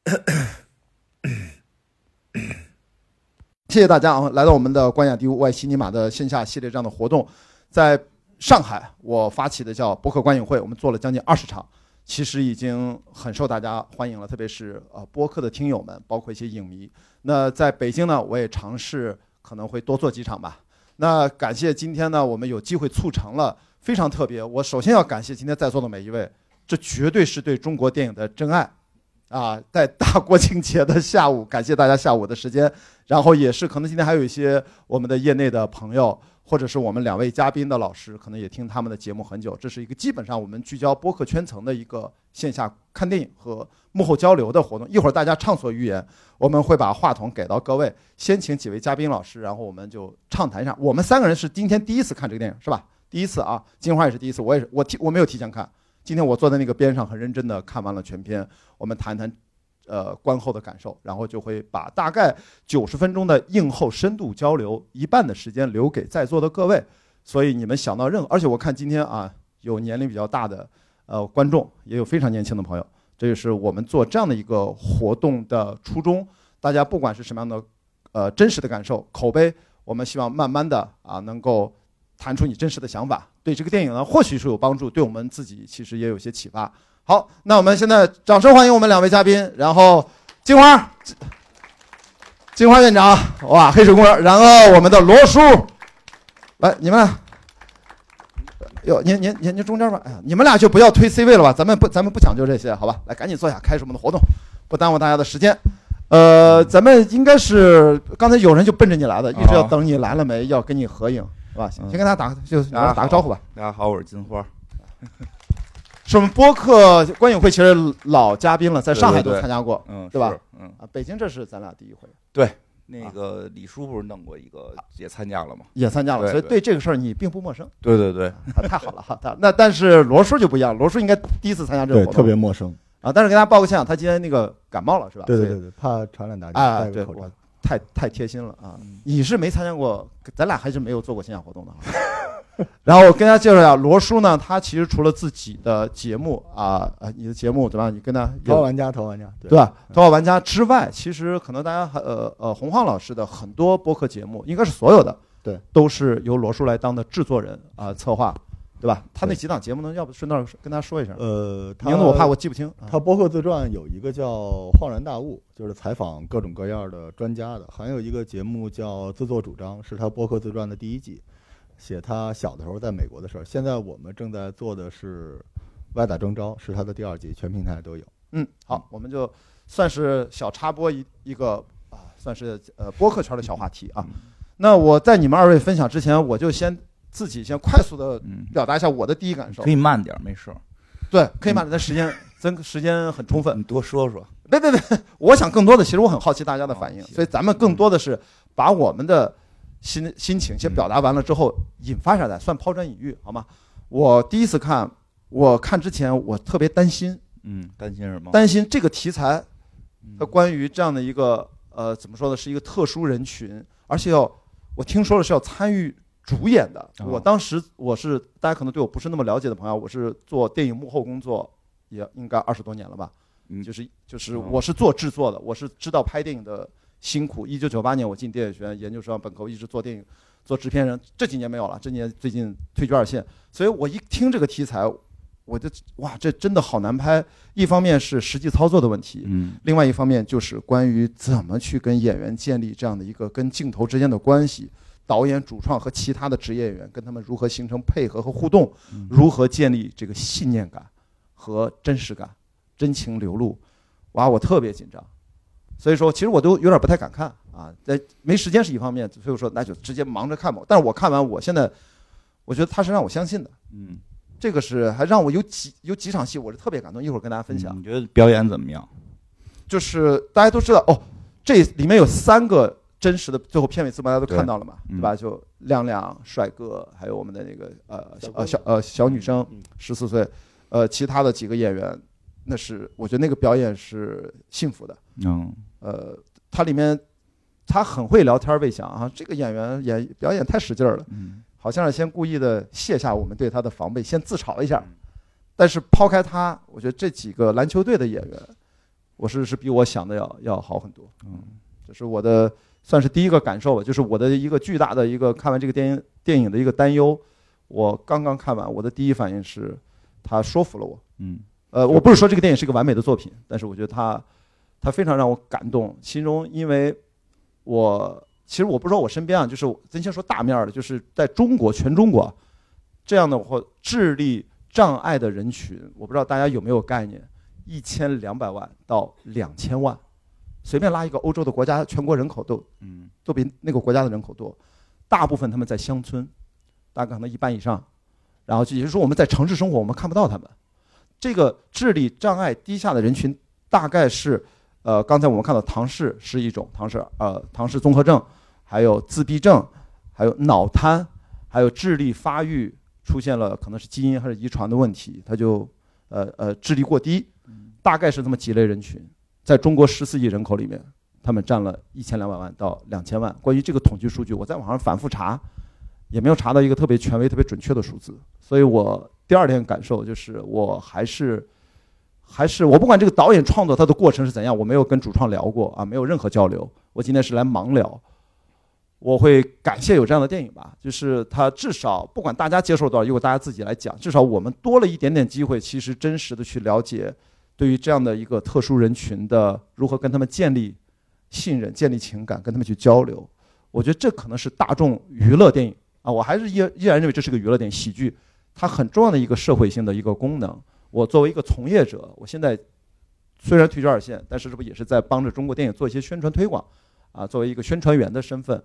谢谢大家啊，来到我们的关雅迪外西尼玛的线下系列这样的活动，在上海我发起的叫博客观影会，我们做了将近二十场，其实已经很受大家欢迎了，特别是呃播客的听友们，包括一些影迷。那在北京呢，我也尝试可能会多做几场吧。那感谢今天呢，我们有机会促成了非常特别。我首先要感谢今天在座的每一位，这绝对是对中国电影的真爱。啊，在大国庆节的下午，感谢大家下午的时间，然后也是可能今天还有一些我们的业内的朋友，或者是我们两位嘉宾的老师，可能也听他们的节目很久。这是一个基本上我们聚焦播客圈层的一个线下看电影和幕后交流的活动。一会儿大家畅所欲言，我们会把话筒给到各位，先请几位嘉宾老师，然后我们就畅谈一下。我们三个人是今天第一次看这个电影，是吧？第一次啊，金花也是第一次，我也是，我提我没有提前看。今天我坐在那个边上，很认真的看完了全片。我们谈谈，呃，观后的感受，然后就会把大概九十分钟的映后深度交流，一半的时间留给在座的各位。所以你们想到任何，而且我看今天啊，有年龄比较大的呃观众，也有非常年轻的朋友。这就是我们做这样的一个活动的初衷。大家不管是什么样的呃真实的感受、口碑，我们希望慢慢的啊能够。谈出你真实的想法，对这个电影呢，或许是有帮助，对我们自己其实也有些启发。好，那我们现在掌声欢迎我们两位嘉宾，然后金花，金花院长，哇，黑水公园，然后我们的罗叔，来，你们，哟，您您您您中间吧，哎呀，你们俩就不要推 C 位了吧，咱们不咱们不讲究这些，好吧？来，赶紧坐下，开始我们的活动，不耽误大家的时间。呃，咱们应该是刚才有人就奔着你来的，一直要等你来了没，要跟你合影。先跟大家打个就打个招呼吧。大家好，我是金花，是我们播客观影会其实老嘉宾了，在上海都参加过，嗯，对吧？嗯啊，北京这是咱俩第一回。对，那个李叔不是弄过一个，也参加了吗？也参加了，所以对这个事儿你并不陌生。对对对，太好了哈！那但是罗叔就不一样，罗叔应该第一次参加这个活动，特别陌生啊。但是给大家报个歉，他今天那个感冒了，是吧？对对对对，怕传染大家，戴个口罩。太太贴心了啊！你是没参加过，咱俩还是没有做过线下活动的。然后我跟大家介绍一下，罗叔呢，他其实除了自己的节目啊呃，你的节目对吧？你跟他头号玩家，头号玩家对吧？头号玩家之外，其实可能大家还呃呃，洪晃老师的很多播客节目，应该是所有的，对，都是由罗叔来当的制作人啊，策划。对吧？他那几档节目呢？要不顺道跟大家说一声。呃，名字我怕我记不清。他播客自传有一个叫《恍然大悟》，就是采访各种各样的专家的；还有一个节目叫《自作主张》，是他播客自传的第一季，写他小的时候在美国的事儿。现在我们正在做的是《歪打正着》，是他的第二季，全平台都有。嗯，好，我们就算是小插播一一个啊，算是呃播客圈的小话题啊。那我在你们二位分享之前，我就先。自己先快速的表达一下我的第一感受，可以慢点，没事。对，可以慢点，但时间真时间很充分。你多说说。别别别，我想更多的，其实我很好奇大家的反应，所以咱们更多的是把我们的心心情先表达完了之后，引发下来，算抛砖引玉，好吗？我第一次看，我看之前我特别担心，嗯，担心什么？担心这个题材，它关于这样的一个呃，怎么说呢，是一个特殊人群，而且要我听说了是要参与。主演的，我当时我是大家可能对我不是那么了解的朋友，我是做电影幕后工作，也应该二十多年了吧。嗯，就是就是我是做制作的，我是知道拍电影的辛苦。一九九八年我进电影学院研究生本科，一直做电影做制片人，这几年没有了，这年最近退居二线。所以我一听这个题材，我就哇，这真的好难拍。一方面是实际操作的问题，嗯，另外一方面就是关于怎么去跟演员建立这样的一个跟镜头之间的关系。导演、主创和其他的职业演员跟他们如何形成配合和互动，如何建立这个信念感和真实感、真情流露，哇，我特别紧张，所以说其实我都有点不太敢看啊，在没时间是一方面，所以说那就直接忙着看吧。但是我看完，我现在我觉得他是让我相信的，嗯，这个是还让我有几有几场戏我是特别感动，一会儿跟大家分享。你觉得表演怎么样？就是大家都知道哦，这里面有三个。真实的最后片尾字幕大家都看到了嘛，对吧？就亮亮帅哥，还有我们的那个呃呃小呃小女生十四岁，呃其他的几个演员，那是我觉得那个表演是幸福的。嗯，呃，他里面他很会聊天，魏翔啊，这个演员演表演太使劲儿了，好像是先故意的卸下我们对他的防备，先自嘲一下。但是抛开他，我觉得这几个篮球队的演员，我是是比我想的要要好很多。嗯，这是我的算是第一个感受吧，就是我的一个巨大的一个看完这个电影电影的一个担忧。我刚刚看完，我的第一反应是，他说服了我。嗯，呃，我不是说这个电影是一个完美的作品，但是我觉得他，他非常让我感动。其中，因为我其实我不知道我身边啊，就是咱先说大面儿的，就是在中国全中国这样的或智力障碍的人群，我不知道大家有没有概念，一千两百万到两千万，随便拉一个欧洲的国家，全国人口都嗯。都比那个国家的人口多，大部分他们在乡村，大概可能一半以上，然后就也就是说我们在城市生活，我们看不到他们。这个智力障碍低下的人群，大概是，呃，刚才我们看到唐氏是一种，唐氏呃唐氏综合症，还有自闭症，还有脑瘫，还有智力发育出现了可能是基因还是遗传的问题，他就呃呃智力过低，大概是这么几类人群，在中国十四亿人口里面，他们占了一千两百万到两千万。关于这个统计数据，我在网上反复查，也没有查到一个特别权威、特别准确的数字。所以我第二天感受就是，我还是还是我不管这个导演创作他的过程是怎样，我没有跟主创聊过啊，没有任何交流。我今天是来盲聊。我会感谢有这样的电影吧，就是它至少不管大家接受多少，由大家自己来讲，至少我们多了一点点机会，其实真实的去了解，对于这样的一个特殊人群的如何跟他们建立信任、建立情感，跟他们去交流。我觉得这可能是大众娱乐电影啊，我还是依依然认为这是个娱乐电影，喜剧它很重要的一个社会性的一个功能。我作为一个从业者，我现在虽然退居二线，但是这不也是在帮着中国电影做一些宣传推广啊？作为一个宣传员的身份。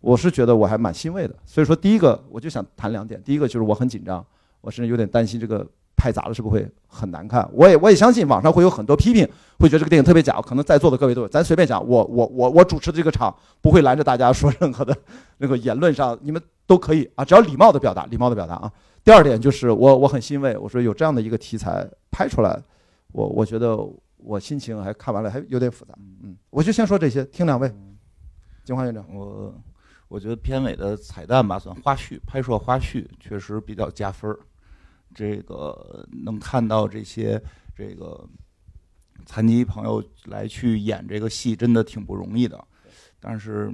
我是觉得我还蛮欣慰的，所以说第一个我就想谈两点，第一个就是我很紧张，我甚至有点担心这个拍砸了是不是会很难看。我也我也相信网上会有很多批评，会觉得这个电影特别假。可能在座的各位都有，咱随便讲，我我我我主持的这个场不会拦着大家说 任何的那个言论上，你们都可以啊，只要礼貌的表达，礼貌的表达啊。第二点就是我我很欣慰，我说有这样的一个题材拍出来，我我觉得我心情还看完了还有点复杂，嗯，我就先说这些，听两位，金花院长，我我觉得片尾的彩蛋吧，算花絮，拍摄花絮确实比较加分儿。这个能看到这些这个残疾朋友来去演这个戏，真的挺不容易的。但是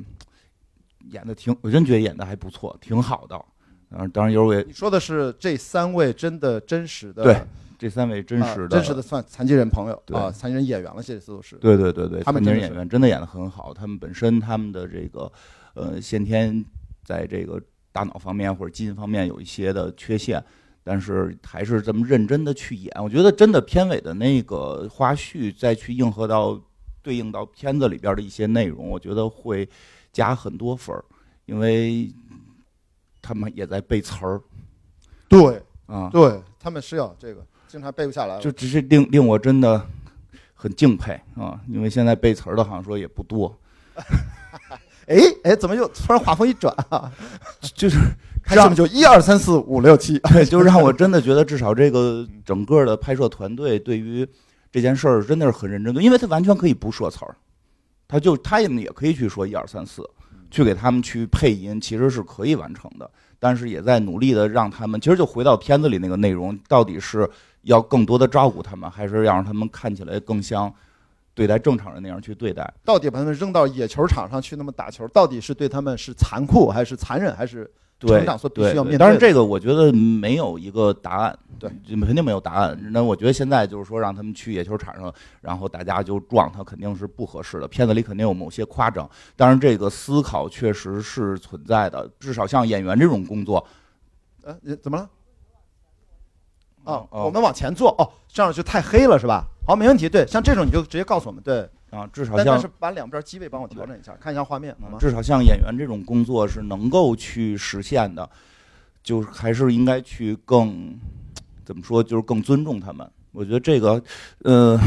演的挺，我真觉得演的还不错，挺好的。嗯，当然有位你说的是这三位真的真实的对这三位真实的、啊真实的算残疾人朋友对啊，残疾人演员了，这次都是。对对对对，残疾人演他们真的是员真的演的很好，他们本身他们的这个呃先天在这个大脑方面或者基因方面有一些的缺陷，但是还是这么认真的去演。我觉得真的片尾的那个花絮再去应和到对应到片子里边的一些内容，我觉得会加很多分儿，因为他们也在背词儿对啊，对，他们是要这个，经常背不下来。就只是令令我真的很敬佩啊，因为现在背词儿的好像说也不多。哎哎，怎么又突然话锋一转啊？就是开始就一二三四五六七，对，就让我真的觉得，至少这个整个的拍摄团队对于这件事儿真的是很认真的，因为他完全可以不说词儿，他就他也也可以去说一二三四，去给他们去配音，其实是可以完成的，但是也在努力的让他们，其实就回到片子里那个内容，到底是要更多的照顾他们，还是要让他们看起来更像对待正常人那样去对待？到底把他们扔到野球场上去那么打球，到底是对他们是残酷还是残忍，还是对成长所必须对对要面对的当然这个我觉得没有一个答案，对，肯定没有答案。那我觉得现在就是说让他们去野球场上，然后大家就撞他，肯定是不合适的。片子里肯定有某些夸张，当然这个思考确实是存在的。至少像演员这种工作，呃怎么了？哦，哦我们往前坐哦，这样就太黑了是吧？好，没问题。对，像这种你就直接告诉我们。对，啊，至少像是把两边机位帮我调整一下，看一下画面好吗？至少像演员这种工作是能够去实现的，就是还是应该去更怎么说，就是更尊重他们。我觉得这个，呃，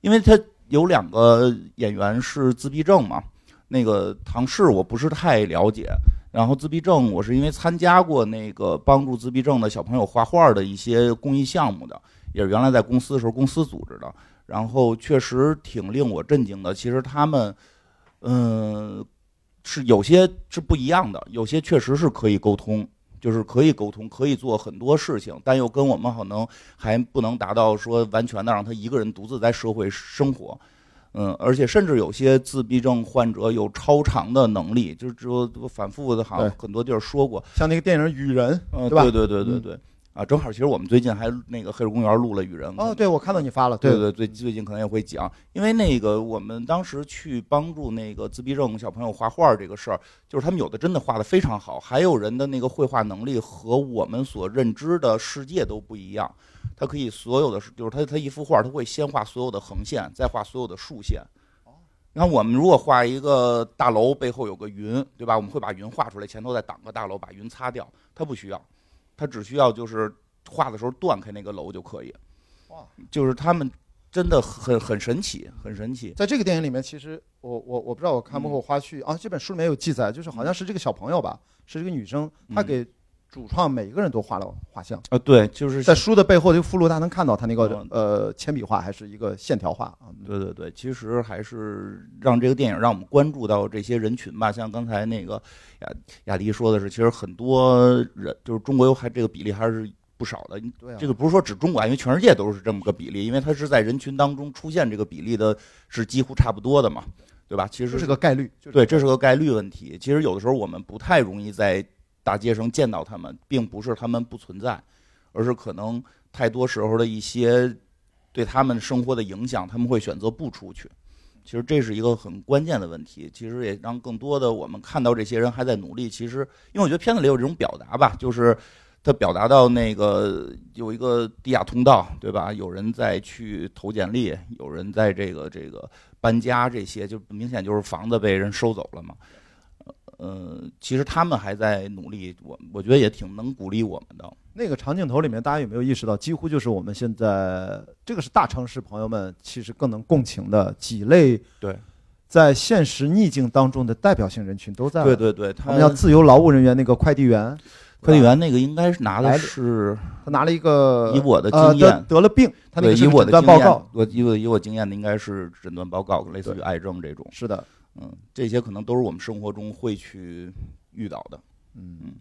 因为他有两个演员是自闭症嘛，那个唐氏我不是太了解，然后自闭症我是因为参加过那个帮助自闭症的小朋友画画的一些公益项目的，也是原来在公司的时候公司组织的，然后确实挺令我震惊的。其实他们，嗯、是有些是不一样的，有些确实是可以沟通，就是可以沟通，可以做很多事情，但又跟我们可能还不能达到说完全的让他一个人独自在社会生活。嗯，而且甚至有些自闭症患者有超常的能力，就是说反复的，好像很多地儿说过，像那个电影《雨人》，嗯，对吧对对对对嗯对，啊，正好其实我们最近还那个黑水公园录了雨人，哦，对，我看到你发了，对对对，最近可能也会讲，因为那个我们当时去帮助那个自闭症小朋友画画这个事儿，就是他们有的真的画的非常好，还有人的那个绘画能力和我们所认知的世界都不一样。他可以所有的，就是他他一幅画，他会先画所有的横线，再画所有的竖线。你看我们如果画一个大楼，背后有个云，对吧？我们会把云画出来，前头再挡个大楼，把云擦掉。他不需要，他只需要就是画的时候断开那个楼就可以。哇，就是他们真的很很神奇，很神奇。在这个电影里面，其实我我我不知道我看嗯没过花絮、啊，这本书里面有记载，就是好像是这个小朋友吧，是这个女生，她嗯给主创每一个人都画了画像，啊，对，就是在书的背后这个附录，大家能看到他那个嗯呃铅笔画还是一个线条画啊，对对对，其实还是让这个电影让我们关注到这些人群吧。像刚才那个雅雅迪说的是，其实很多人就是中国有还这个比例还是不少的。对啊，这个不是说指中国啊，因为全世界都是这么个比例，因为它是在人群当中出现这个比例的是几乎差不多的嘛，对吧？其实这是个概率，对，这是个概率问题。其实有的时候我们不太容易在大街上见到他们，并不是他们不存在，而是可能太多时候的一些对他们生活的影响，他们会选择不出去。其实这是一个很关键的问题。其实也让更多的我们看到这些人还在努力。其实，因为我觉得片子里有这种表达吧，就是他表达到那个有一个地下通道，对吧？有人在去投简历，有人在这个这个搬家，这些就明显就是房子被人收走了嘛。呃，其实他们还在努力，我我觉得也挺能鼓励我们的。那个长镜头里面，大家有没有意识到，几乎就是我们现在这个是大城市朋友们其实更能共情的几类对。在现实逆境当中的代表性人群都在。对对对，我他们要自由劳务人员，那个快递员，快递员那个应该是拿的来是他拿了一个以我的经验，得了病，他那，个以我的经验诊断报告，，我以我以我经验的应该是诊断报告，类似于癌症这种，是的，嗯，这些可能都是我们生活中会去遇到的。嗯。嗯，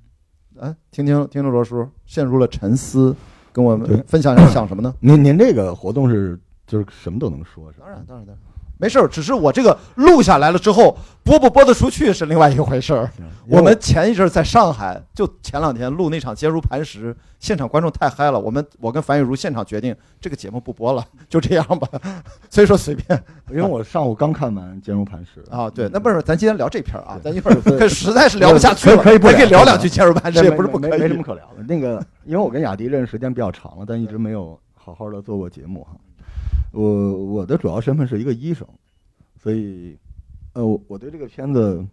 哎，听听听着罗叔陷入了沉思，跟我们分享一下想什么呢？您您这个活动是就是什么都能说，是吧？当然，当然，当然，没事儿，只是我这个录下来了之后，播不播得出去是另外一回事儿。我们前一阵儿在上海，就前两天录那场《坚如磐石》，现场观众太嗨了，我们我跟樊雨茹现场决定这个节目不播了，就这样吧。所以说随便因为我上午刚看完《坚如磐石》啊，对，那不是咱今天聊这片儿啊，咱一会儿可实在是聊不下去了，可以可以不可以聊聊两句《坚如磐石》，没也不是不可以没什么。可聊的。那个，因为我跟雅迪认识时间比较长了，但一直没有好好的做过节目哈。我我的主要身份是一个医生，所以，呃，我我对这个片子，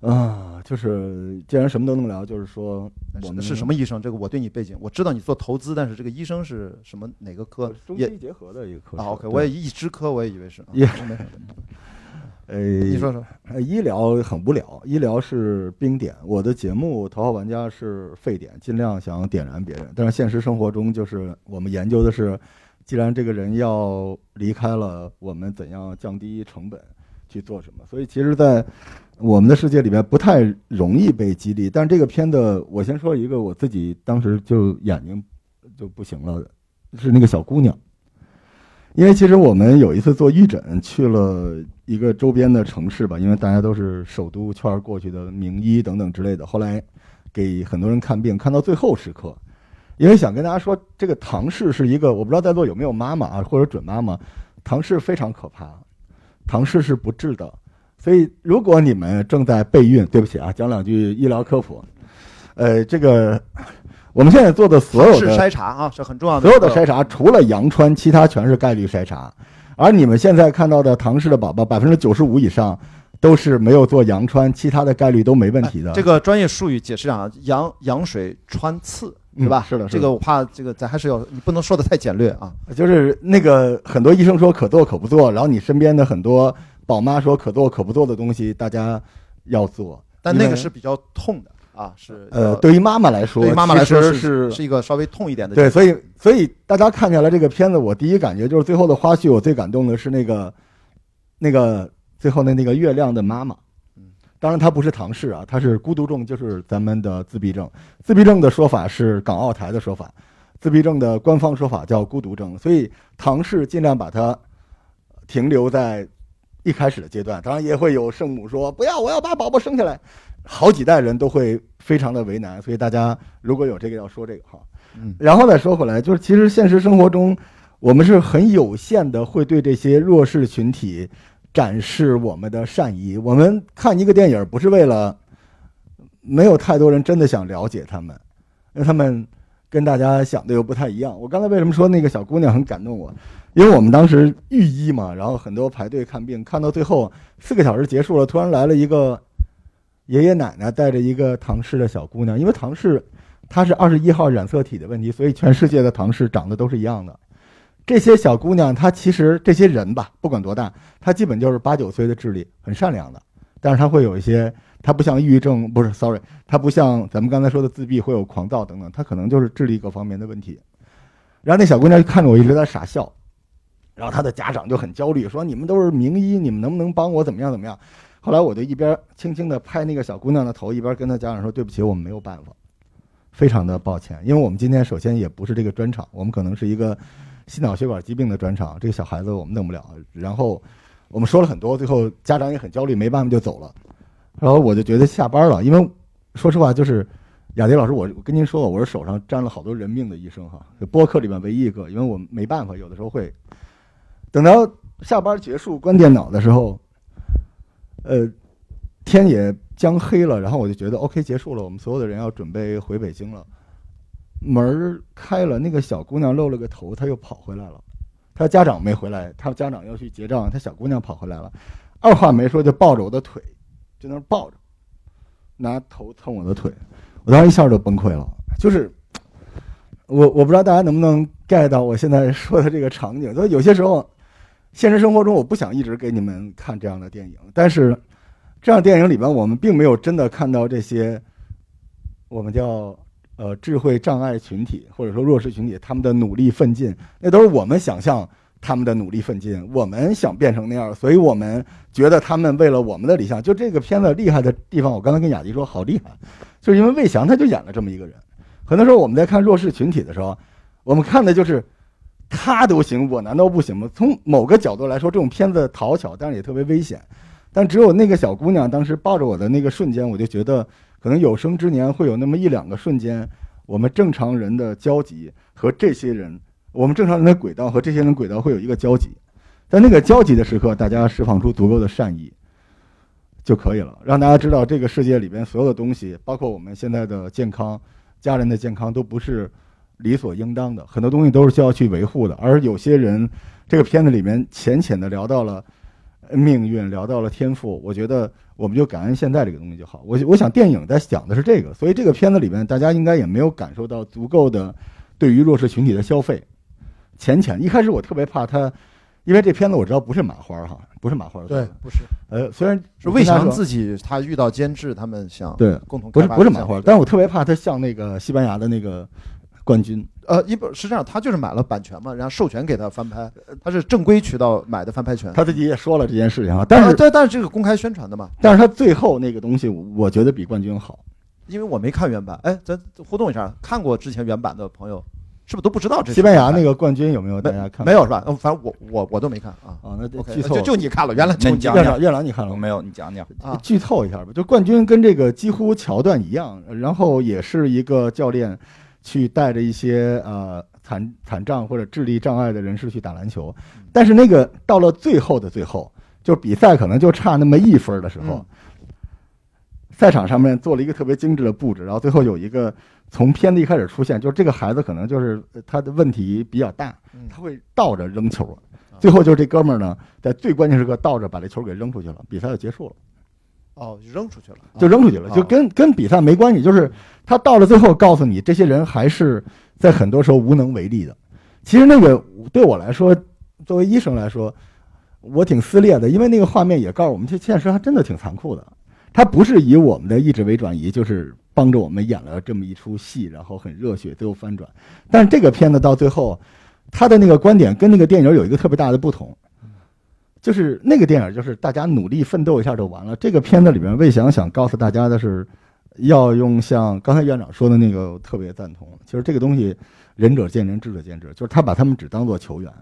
啊，就是既然什么都能聊，就是说我们是什么医生？这个我对你背景我知道，你做投资，但是这个医生是什么哪个科？中西结合的一个科室啊，OK，我也一支科，我也以为是。啊 也没事呃，你说说，呃，医疗很无聊，医疗是冰点。我的节目《头号玩家》是沸点，尽量想点燃别人。但是现实生活中，就是我们研究的是，既然这个人要离开了，我们怎样降低成本去做什么？所以，其实，在我们的世界里面不太容易被激励。但这个片子，我先说一个我自己当时就眼睛就不行了，是那个小姑娘。因为其实我们有一次做义诊，去了一个周边的城市吧，因为大家都是首都圈过去的名医等等之类的。后来给很多人看病，看到最后时刻，因为想跟大家说，这个唐氏是一个，我不知道在座有没有妈妈啊，或者准妈妈，唐氏非常可怕，唐氏是不治的。所以如果你们正在备孕，对不起啊，讲两句医疗科普，呃，这个我们现在做的所有的筛查啊，是很重要的。所有的筛查除了羊穿，其他全是概率筛查。而你们现在看到的唐氏的宝宝，百分之九十五以上都是没有做羊穿，其他的概率都没问题的。这个专业术语解释啊，羊羊水穿刺，对吧？嗯是的这个我怕这个咱还是要，你不能说的太简略啊。就是那个很多医生说可做可不做，然后你身边的很多宝妈说可做可不做的东西，大家要做。但那个是比较痛的啊，是呃，对于妈妈来说，对于妈妈来说是是是一个稍微痛一点的。对，所以所以大家看下来这个片子，我第一感觉就是最后的花絮，我最感动的是那个那个最后的那个月亮的妈妈嗯，当然他不是唐氏啊，他是孤独症，就是咱们的自闭症。自闭症的说法是港澳台的说法，自闭症的官方说法叫孤独症。所以唐氏尽量把它停留在一开始的阶段。当然也会有圣母说不要，我要把宝宝生下来。好几代人都会非常的为难，所以大家如果有这个要说这个哈。嗯然后再说回来，就是其实现实生活中，我们是很有限的会对这些弱势群体展示我们的善意。我们看一个电影不是为了，没有太多人真的想了解他们，因为他们跟大家想的又不太一样。我刚才为什么说那个小姑娘很感动我？因为我们当时御医嘛，然后很多排队看病，看到最后四个小时结束了，突然来了一个爷爷奶奶带着一个唐氏的小姑娘，因为唐氏她是二十一号染色体的问题，所以全世界的唐氏长得都是一样的。这些小姑娘，她其实这些人吧，不管多大，她基本就是八九岁的智力，很善良的。但是她会有一些，她不像抑郁症，不是，sorry，她不像咱们刚才说的自闭会有狂躁等等，她可能就是智力各方面的问题。然后那小姑娘就看着我一直在傻笑，然后她的家长就很焦虑，说你们都是名医，你们能不能帮我怎么样怎么样？后来我就一边轻轻地拍那个小姑娘的头，一边跟她家长说：“对不起，我们没有办法，非常的抱歉，因为我们今天首先也不是这个专场，我们可能是一个心脑血管疾病的专场，这个小孩子我们弄不了。然后我们说了很多，最后家长也很焦虑，没办法就走了。然后我就觉得下班了，因为说实话，就是雅迪老师，我我跟您说，我是手上沾了好多人命的医生哈，就播客里面唯一一个，因为我没办法，有的时候会等到下班结束关电脑的时候，呃，天也将黑了，然后我就觉得 OK 结束了，我们所有的人要准备回北京了。门儿开了，那个小姑娘露了个头，她又跑回来了。她家长没回来，她家长要去结账，她小姑娘跑回来了，二话没说就抱着我的腿，就那抱着，拿头蹭我的腿，我当时一下就崩溃了。就是我我不知道大家能不能 get 到我现在说的这个场景，所以有些时候现实生活中我不想一直给你们看这样的电影，但是这样电影里边我们并没有真的看到这些我们叫呃智慧障碍群体或者说弱势群体他们的努力奋进，那都是我们想象他们的努力奋进，我们想变成那样，所以我们觉得他们为了我们的理想，就这个片子厉害的地方，我刚才跟雅迪说好厉害，就是因为魏翔他就演了这么一个人。很多时候我们在看弱势群体的时候，我们看的就是他都行，我难道不行吗？从某个角度来说，这种片子讨巧，但是也特别危险。但只有那个小姑娘当时抱着我的那个瞬间，我就觉得可能有生之年会有那么一两个瞬间，我们正常人的交集和这些人，我们正常人的轨道和这些人轨道会有一个交集，在那个交集的时刻，大家释放出足够的善意就可以了，让大家知道这个世界里边所有的东西，包括我们现在的健康、家人的健康，都不是理所应当的，很多东西都是需要去维护的。而有些人，这个片子里面浅浅的聊到了命运，聊到了天赋，我觉得我们就感恩现在这个东西就好。我我想电影在讲的是这个，所以这个片子里面大家应该也没有感受到足够的对于弱势群体的消费。浅浅，一开始我特别怕他，因为这片子我知道不是马花哈，不是马花做对，，不是呃，虽然是魏翔自己，他遇到监制，他们想对共同不是不是马花，但是我特别怕他像那个西班牙的那个冠军，呃，一本是这样，他就是买了版权嘛，然后授权给他翻拍，他是正规渠道买的翻拍权。他自己也说了这件事情啊，但是呃对，但是这个公开宣传的嘛，但是他最后那个东西，我我觉得比冠军好。因为我没看原版，哎，咱互动一下，看过之前原版的朋友，是不是都不知道这是西班牙那个个冠军有没有大家看？没有是吧？呃反正我我我都没看啊。啊，那就 OK，剧透就就你看了，原来就你那你讲院长院长你看了没有，你讲讲。啊剧透一下吧，就冠军跟这个几乎桥段一样，然后也是一个教练去带着一些呃残残障或者智力障碍的人士去打篮球，但是那个到了最后的最后，就比赛可能就差那么一分的时候，嗯。赛场上面做了一个特别精致的布置，然后最后有一个从片子一开始出现，就是这个孩子可能就是呃他的问题比较大，嗯。他会倒着扔球，最后就是这哥们儿呢，在最关键时刻倒着把这球给扔出去了，比赛就结束了。哦，就扔出去了，就扔出去了，啊就跟跟比赛没关系。就是他到了最后，告诉你这些人还是在很多时候无能为力的。其实那个对我来说，作为医生来说，我挺撕裂的，因为那个画面也告诉我们，这现实还真的挺残酷的。他不是以我们的意志为转移，就是帮着我们演了这么一出戏，然后很热血，最后翻转。但是这个片子到最后，他的那个观点跟那个电影有一个特别大的不同。就是那个电影，就是大家努力奋斗一下就完了。这个片子里面，魏翔想告诉大家的是，要用像刚才院长说的那个，特别赞同。其实这个东西，仁者见仁，智者见智，就是他把他们只当做球员。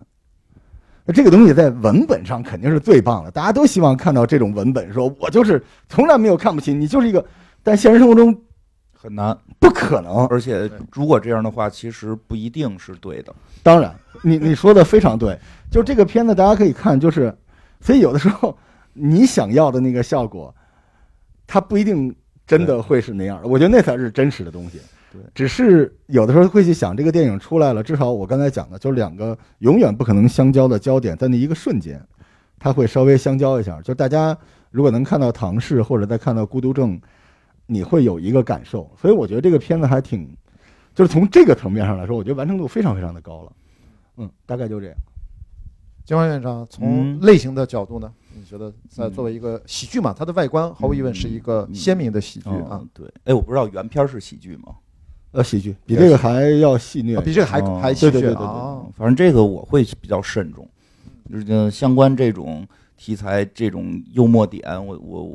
那这个东西在文本上肯定是最棒的，大家都希望看到这种文本，说我就是从来没有看不起你，就是一个。但现实生活中很难，不可能。而且如果这样的话，其实不一定是对的。当然，你你说的非常对。就这个片子，大家可以看，就是。所以有的时候，你想要的那个效果，它不一定真的会是那样的。我觉得那才是真实的东西。对，只是有的时候会去想，这个电影出来了，至少我刚才讲的，就是两个永远不可能相交的焦点，在那一个瞬间，它会稍微相交一下。就大家如果能看到唐氏，或者再看到孤独症，你会有一个感受。所以我觉得这个片子还挺，就是从这个层面上来说，我觉得完成度非常非常的高了。嗯，大概就这样。金华院长，从类型的角度呢，你觉得在作为一个喜剧嘛，它的外观毫无疑问是一个鲜明的喜剧啊。对，哎，我不知道原片是喜剧吗？呃，喜剧比这个还要戏谑，比这个还还戏谑啊。反正这个我会比较慎重，就是相关这种题材、这种幽默点，我我。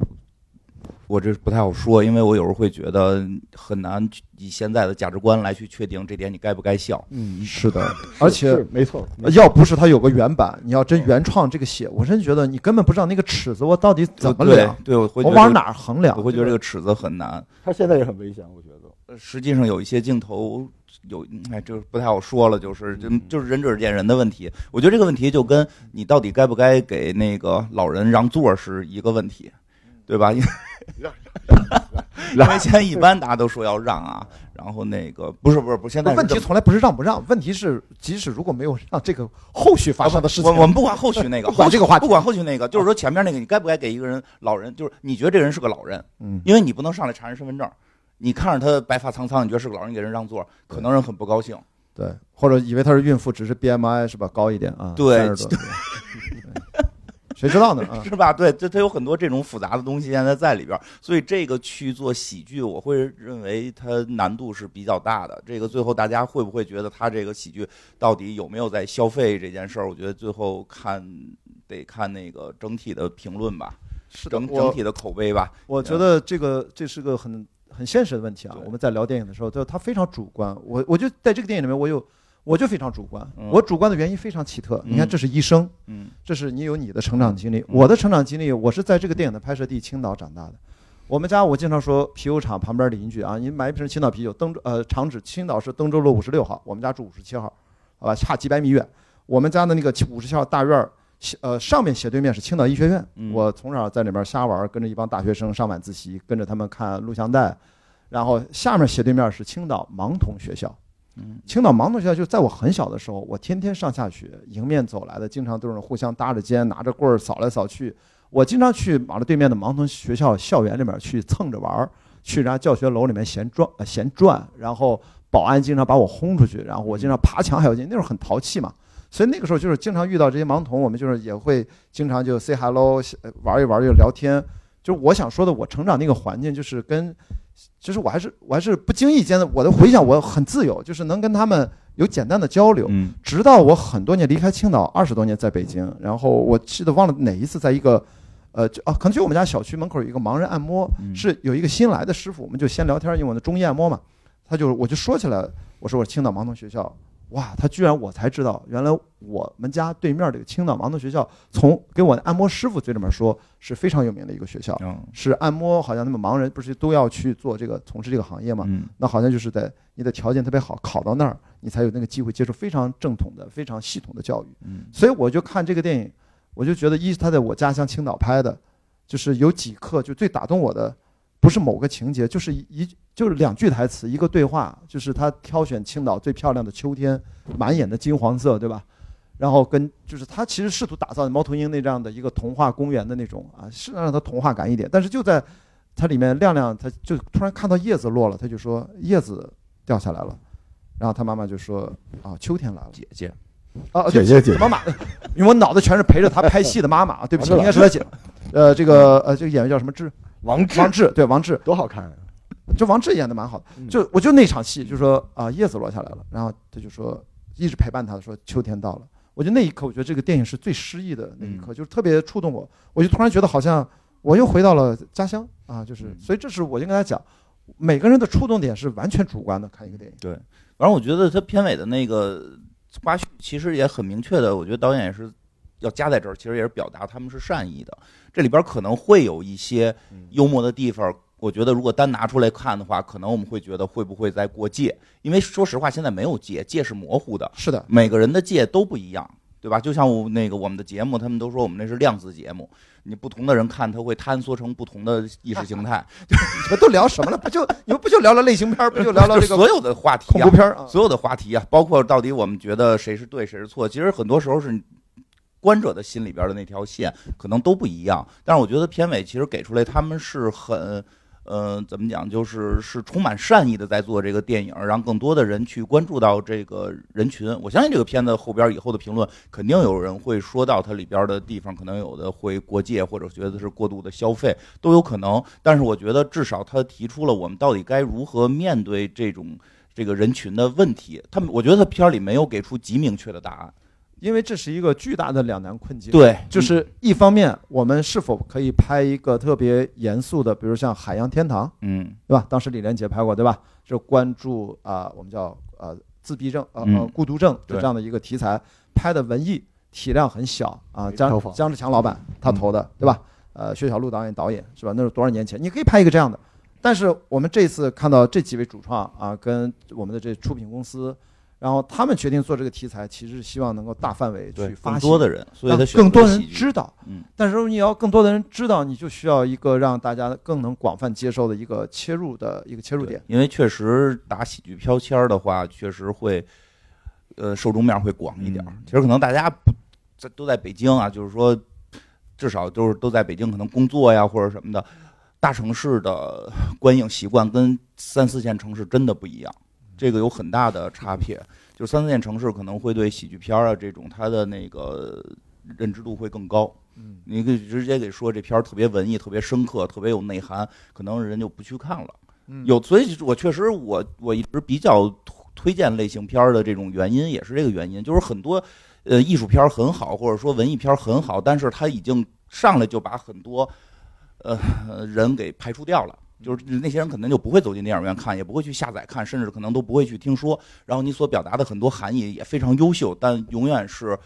我这不太好说，因为我有时候会觉得很难以现在的价值观来去确定这点你该不该笑。嗯，是的，而且没错，要不是他有个原版，你要真原创这个写，我真觉得你根本不知道那个尺子我到底怎么量。对，我我往哪儿衡量？我会觉得这个尺子很难。他现在也很危险，我觉得。实际上有一些镜头有，哎，就不太好说了，就是就就是仁者见仁的问题。我觉得这个问题就跟你到底该不该给那个老人让座是一个问题。对吧？因为 因为现在一般大家都说要让啊，然后那个不是不是不，现在问题从来不是让不让，问题是即使如果没有让这个后续发生的事情，我我们不管后续那个，不管这个话，不管后续那个，就是说前面那个，你该不该给一个人老人，就是你觉得这个人是个老人，嗯，因为你不能上来查人身份证，你看着他白发苍苍，你觉得是个老人，给人让座，可能人很不高兴，对，或者以为他是孕妇，只是 BMI 是吧高一点啊，对。谁知道呢？是吧？对，这它有很多这种复杂的东西现在在里边，所以这个去做喜剧，我会认为它难度是比较大的。这个最后大家会不会觉得他这个喜剧到底有没有在消费这件事儿？我觉得最后看得看那个整体的评论吧，整整体的口碑吧。我觉得这个这是个很很现实的问题啊。我们在聊电影的时候，就它非常主观。我我就在这个电影里面，我有。我就非常主观，我主观的原因非常奇特。你看，这是医生，嗯，这是你有你的成长经历，我的成长经历，我是在这个电影的拍摄地青岛长大的。我们家我经常说啤酒厂旁边邻居啊，你买一瓶青岛啤酒，登呃厂址青岛市登州路五十六号，我们家住五十七号，好吧，差几百米远。我们家的那个五十七号大院儿，呃上面斜对面是青岛医学院，我从小在里面瞎玩，跟着一帮大学生上晚自习，跟着他们看录像带，然后下面斜对面是青岛盲童学校。嗯，青岛盲童学校就在我很小的时候，我天天上下学，迎面走来的经常都是互相搭着肩，拿着棍儿扫来扫去。我经常去马路对面的盲童学校校园里面去蹭着玩儿，去人家教学楼里面闲转闲转，然后保安经常把我轰出去，然后我经常爬墙还要进。那时候很淘气嘛，所以那个时候就是经常遇到这些盲童，我们就是也会经常就 say hello，玩一玩就聊天。就是我想说的，我成长那个环境就是跟。其实我还是我还是不经意间的，我的回想我很自由，就是能跟他们有简单的交流。嗯，直到我很多年离开青岛，二十多年在北京，然后我记得忘了哪一次，在一个，呃，就啊，可能就我们家小区门口有一个盲人按摩，是有一个新来的师傅，我们就先聊天，因为我的中医按摩嘛，他就我就说起来，我说我青岛盲童学校。哇，他居然我才知道，原来我们家对面这个青岛盲童学校，从给我的按摩师傅嘴里面说是非常有名的一个学校，是按摩，好像他们盲人不是都要去做这个从事这个行业嘛？那好像就是在你的条件特别好，考到那儿，你才有那个机会接受非常正统的、非常系统的教育。所以我就看这个电影，我就觉得一他在我家乡青岛拍的，就是有几刻就最打动我的。不是某个情节，就是一就是两句台词，一个对话，就是他挑选青岛最漂亮的秋天，满眼的金黄色，对吧？然后跟就是他其实试图打造猫头鹰那这样的一个童话公园的那种啊，是让他童话感一点。但是就在它里面，亮亮他就突然看到叶子落了，他就说叶子掉下来了，然后他妈妈就说啊，秋天来了，姐姐，啊姐姐姐妈妈，因为我脑子全是陪着他拍戏的妈妈啊，对不起，应该是他姐，呃，这个呃这个演员叫什么志。王王志对王志多好看，就王志演的蛮好的。就我就那场戏，就说啊叶子落下来了，然后他就说一直陪伴他的说秋天到了。我觉得那一刻，我觉得这个电影是最诗意的那一嗯刻，就是特别触动我。我就突然觉得好像我又回到了家乡啊，就是嗯所以这是我就跟大家讲，每个人的触动点是完全主观的。看一个电影，对反正我觉得他片尾的那个花絮其实也很明确的，我觉得导演也是要加在这儿，其实也是表达他们是善意的。这里边可能会有一些幽默的地方，我觉得如果单拿出来看的话，可能我们会觉得会不会在过界？因为说实话，现在没有界，界是模糊的，是的，每个人的界都不一样。对吧？就像我那个我们的节目，他们都说我们那是量子节目，你不同的人看，他会坍缩成不同的意识形态。你们都聊什么了？不就你们不就聊聊类型片，不就聊聊这个 所有的话题啊恐怖，片啊？所有的话题啊，包括到底我们觉得谁是对谁是错，其实很多时候是观者的心里边的那条线可能都不一样。但是我觉得片尾其实给出来他们是很。呃，怎么讲？就是是充满善意的在做这个电影，让更多的人去关注到这个人群。我相信这个片子后边以后的评论，肯定有人会说到它里边的地方，可能有的会过界，或者觉得是过度的消费，都有可能。但是我觉得至少他提出了我们到底该如何面对这种这个人群的问题。他们，我觉得他片里没有给出极明确的答案。因为这是一个巨大的两难困境。对，就是一方面，我们是否可以拍一个特别严肃的，比如像《海洋天堂》，嗯对吧？当时李连杰拍过，对吧？就关注啊、我们叫呃自闭症，呃呃嗯孤独症就这样的一个题材，拍的文艺，体量很小啊。张没票房张志强老板他投的，对吧？呃，薛晓路导演导演是吧？那是多少年前？你可以拍一个这样的。但是我们这次看到这几位主创啊，跟我们的这出品公司，然后他们决定做这个题材，其实是希望能够大范围去，发行更多的人，所以他更多人知道。嗯，但是你要更多的人知道，你就需要一个让大家更能广泛接受的一个切入的一个切入点。因为确实打喜剧标签儿的话，确实会，呃，受众面会广一点其实可能大家不在都在北京啊，就是说，至少都是都在北京，可能工作呀或者什么的，大城市的观影习惯跟三四线城市真的不一样，这个有很大的差别。就三四线城市可能会对喜剧片儿啊这种它的那个认知度会更高。嗯，你可以直接给说这片儿特别文艺、特别深刻、特别有内涵，可能人就不去看了。嗯有，所以我确实我我一直比较推推荐类型片儿的这种原因也是这个原因，就是很多呃艺术片儿很好，或者说文艺片儿很好，但是它已经上来就把很多呃人给排除掉了。就是那些人可能就不会走进电影院看，也不会去下载看，甚至可能都不会去听说。然后你所表达的很多含义也非常优秀，但永远是，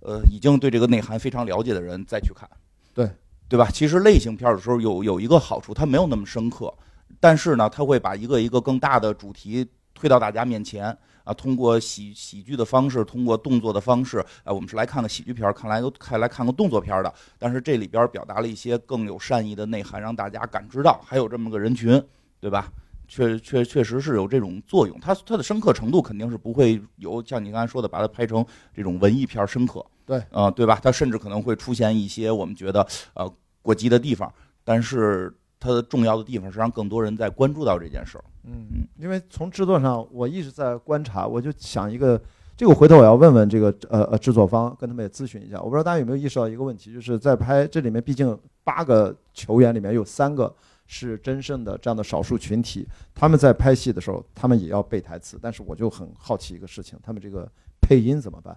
呃，已经对这个内涵非常了解的人再去看。对，对吧？其实类型片儿的时候有有一个好处，它没有那么深刻，但是呢，它会把一个一个更大的主题推到大家面前啊，通过喜喜剧的方式，通过动作的方式，啊，我们是来看个喜剧片儿，看来都看来看个动作片儿的，但是这里边表达了一些更有善意的内涵，让大家感知到还有这么个人群，对吧？确确确实是有这种作用，它它的深刻程度肯定是不会有像你刚才说的，把它拍成这种文艺片儿深刻，对，呃，对吧？它甚至可能会出现一些我们觉得呃过激的地方，但是它的重要的地方是让更多人在关注到这件事儿。嗯，因为从制作上，我一直在观察，我就想一个，这个回头我要问问这个呃呃制作方，跟他们也咨询一下。我不知道大家有没有意识到一个问题，就是在拍这里面，毕竟八个球员里面有三个是真正的这样的少数群体，他们在拍戏的时候，他们也要背台词。但是我就很好奇一个事情，他们这个配音怎么办？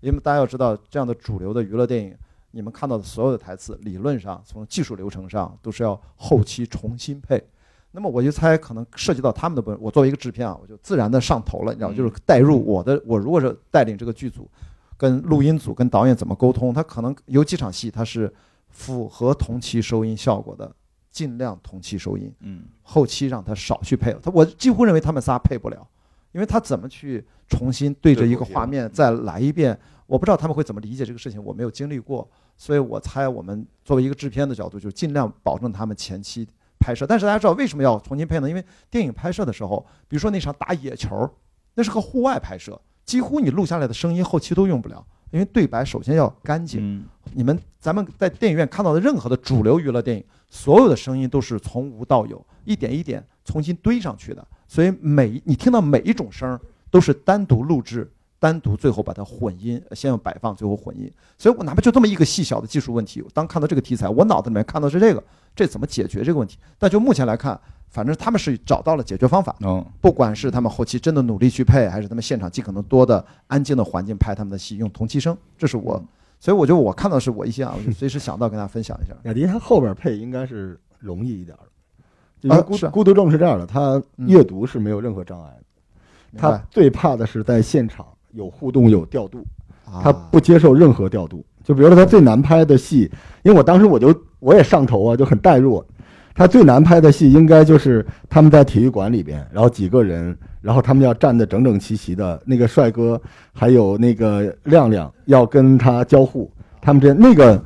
因为大家要知道，这样的主流的娱乐电影，你们看到的所有的台词，理论上从技术流程上都是要后期重新配。那么我就猜，可能涉及到他们的部分。我作为一个制片啊，我就自然的上头了，你知道就是带入我的。我如果是带领这个剧组，跟录音组、跟导演怎么沟通，他可能有几场戏他是符合同期收音效果的，尽量同期收音，嗯，后期让他少去配。他我几乎认为他们仨配不了，因为他怎么去重新对着一个画面再来一遍，我不知道他们会怎么理解这个事情，我没有经历过，所以我猜我们作为一个制片的角度，就尽量保证他们前期拍摄。但是大家知道为什么要重新配呢？因为电影拍摄的时候，比如说那场打野球，那是个户外拍摄，几乎你录下来的声音后期都用不了，因为对白首先要干净。嗯你们咱们在电影院看到的任何的主流娱乐电影，所有的声音都是从无到有，一点一点重新堆上去的。所以每你听到每一种声儿都是单独录制，单独最后把它混音，先用摆放，最后混音。所以我哪怕就这么一个细小的技术问题，当看到这个题材，我脑子里面看到是这个，这怎么解决这个问题？但就目前来看，反正他们是找到了解决方法，嗯不管是他们后期真的努力去配，还是他们现场尽可能多的安静的环境拍他们的戏，用同期声，这是我，所以我觉得我看到是我一些啊，我就随时想到跟大家分享一下。雅迪他后边配应该是容易一点的，因为孤、啊是啊孤独症是这样的，他阅读是没有任何障碍的，他？最怕的是在现场有互动有调度，他啊不接受任何调度。就比如说他最难拍的戏，因为我当时我就我也上头啊，就很代入。他最难拍的戏应该就是他们在体育馆里边，然后几个人，然后他们要站得整整齐齐的，那个帅哥还有那个亮亮要跟他交互，他们这那个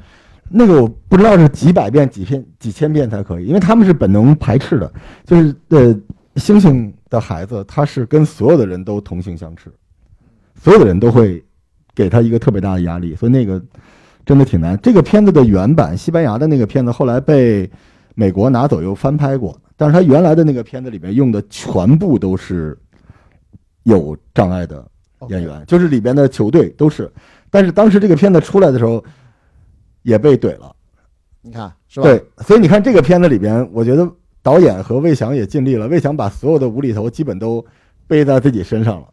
那个我不知道是几百遍、几千、几千遍才可以，因为他们是本能排斥的，就是呃，星星的孩子他是跟所有的人都同性相斥，所有的人都会给他一个特别大的压力，所以那个真的挺难。这个片子的原版西班牙的那个片子后来被美国拿走又翻拍过，但是他原来的那个片子里面用的全部都是有障碍的演员，就是里边的球队都是。但是当时这个片子出来的时候，也被怼了。你看是吧？对，所以你看这个片子里边，我觉得导演和魏翔也尽力了。魏翔把所有的无厘头基本都背在自己身上了，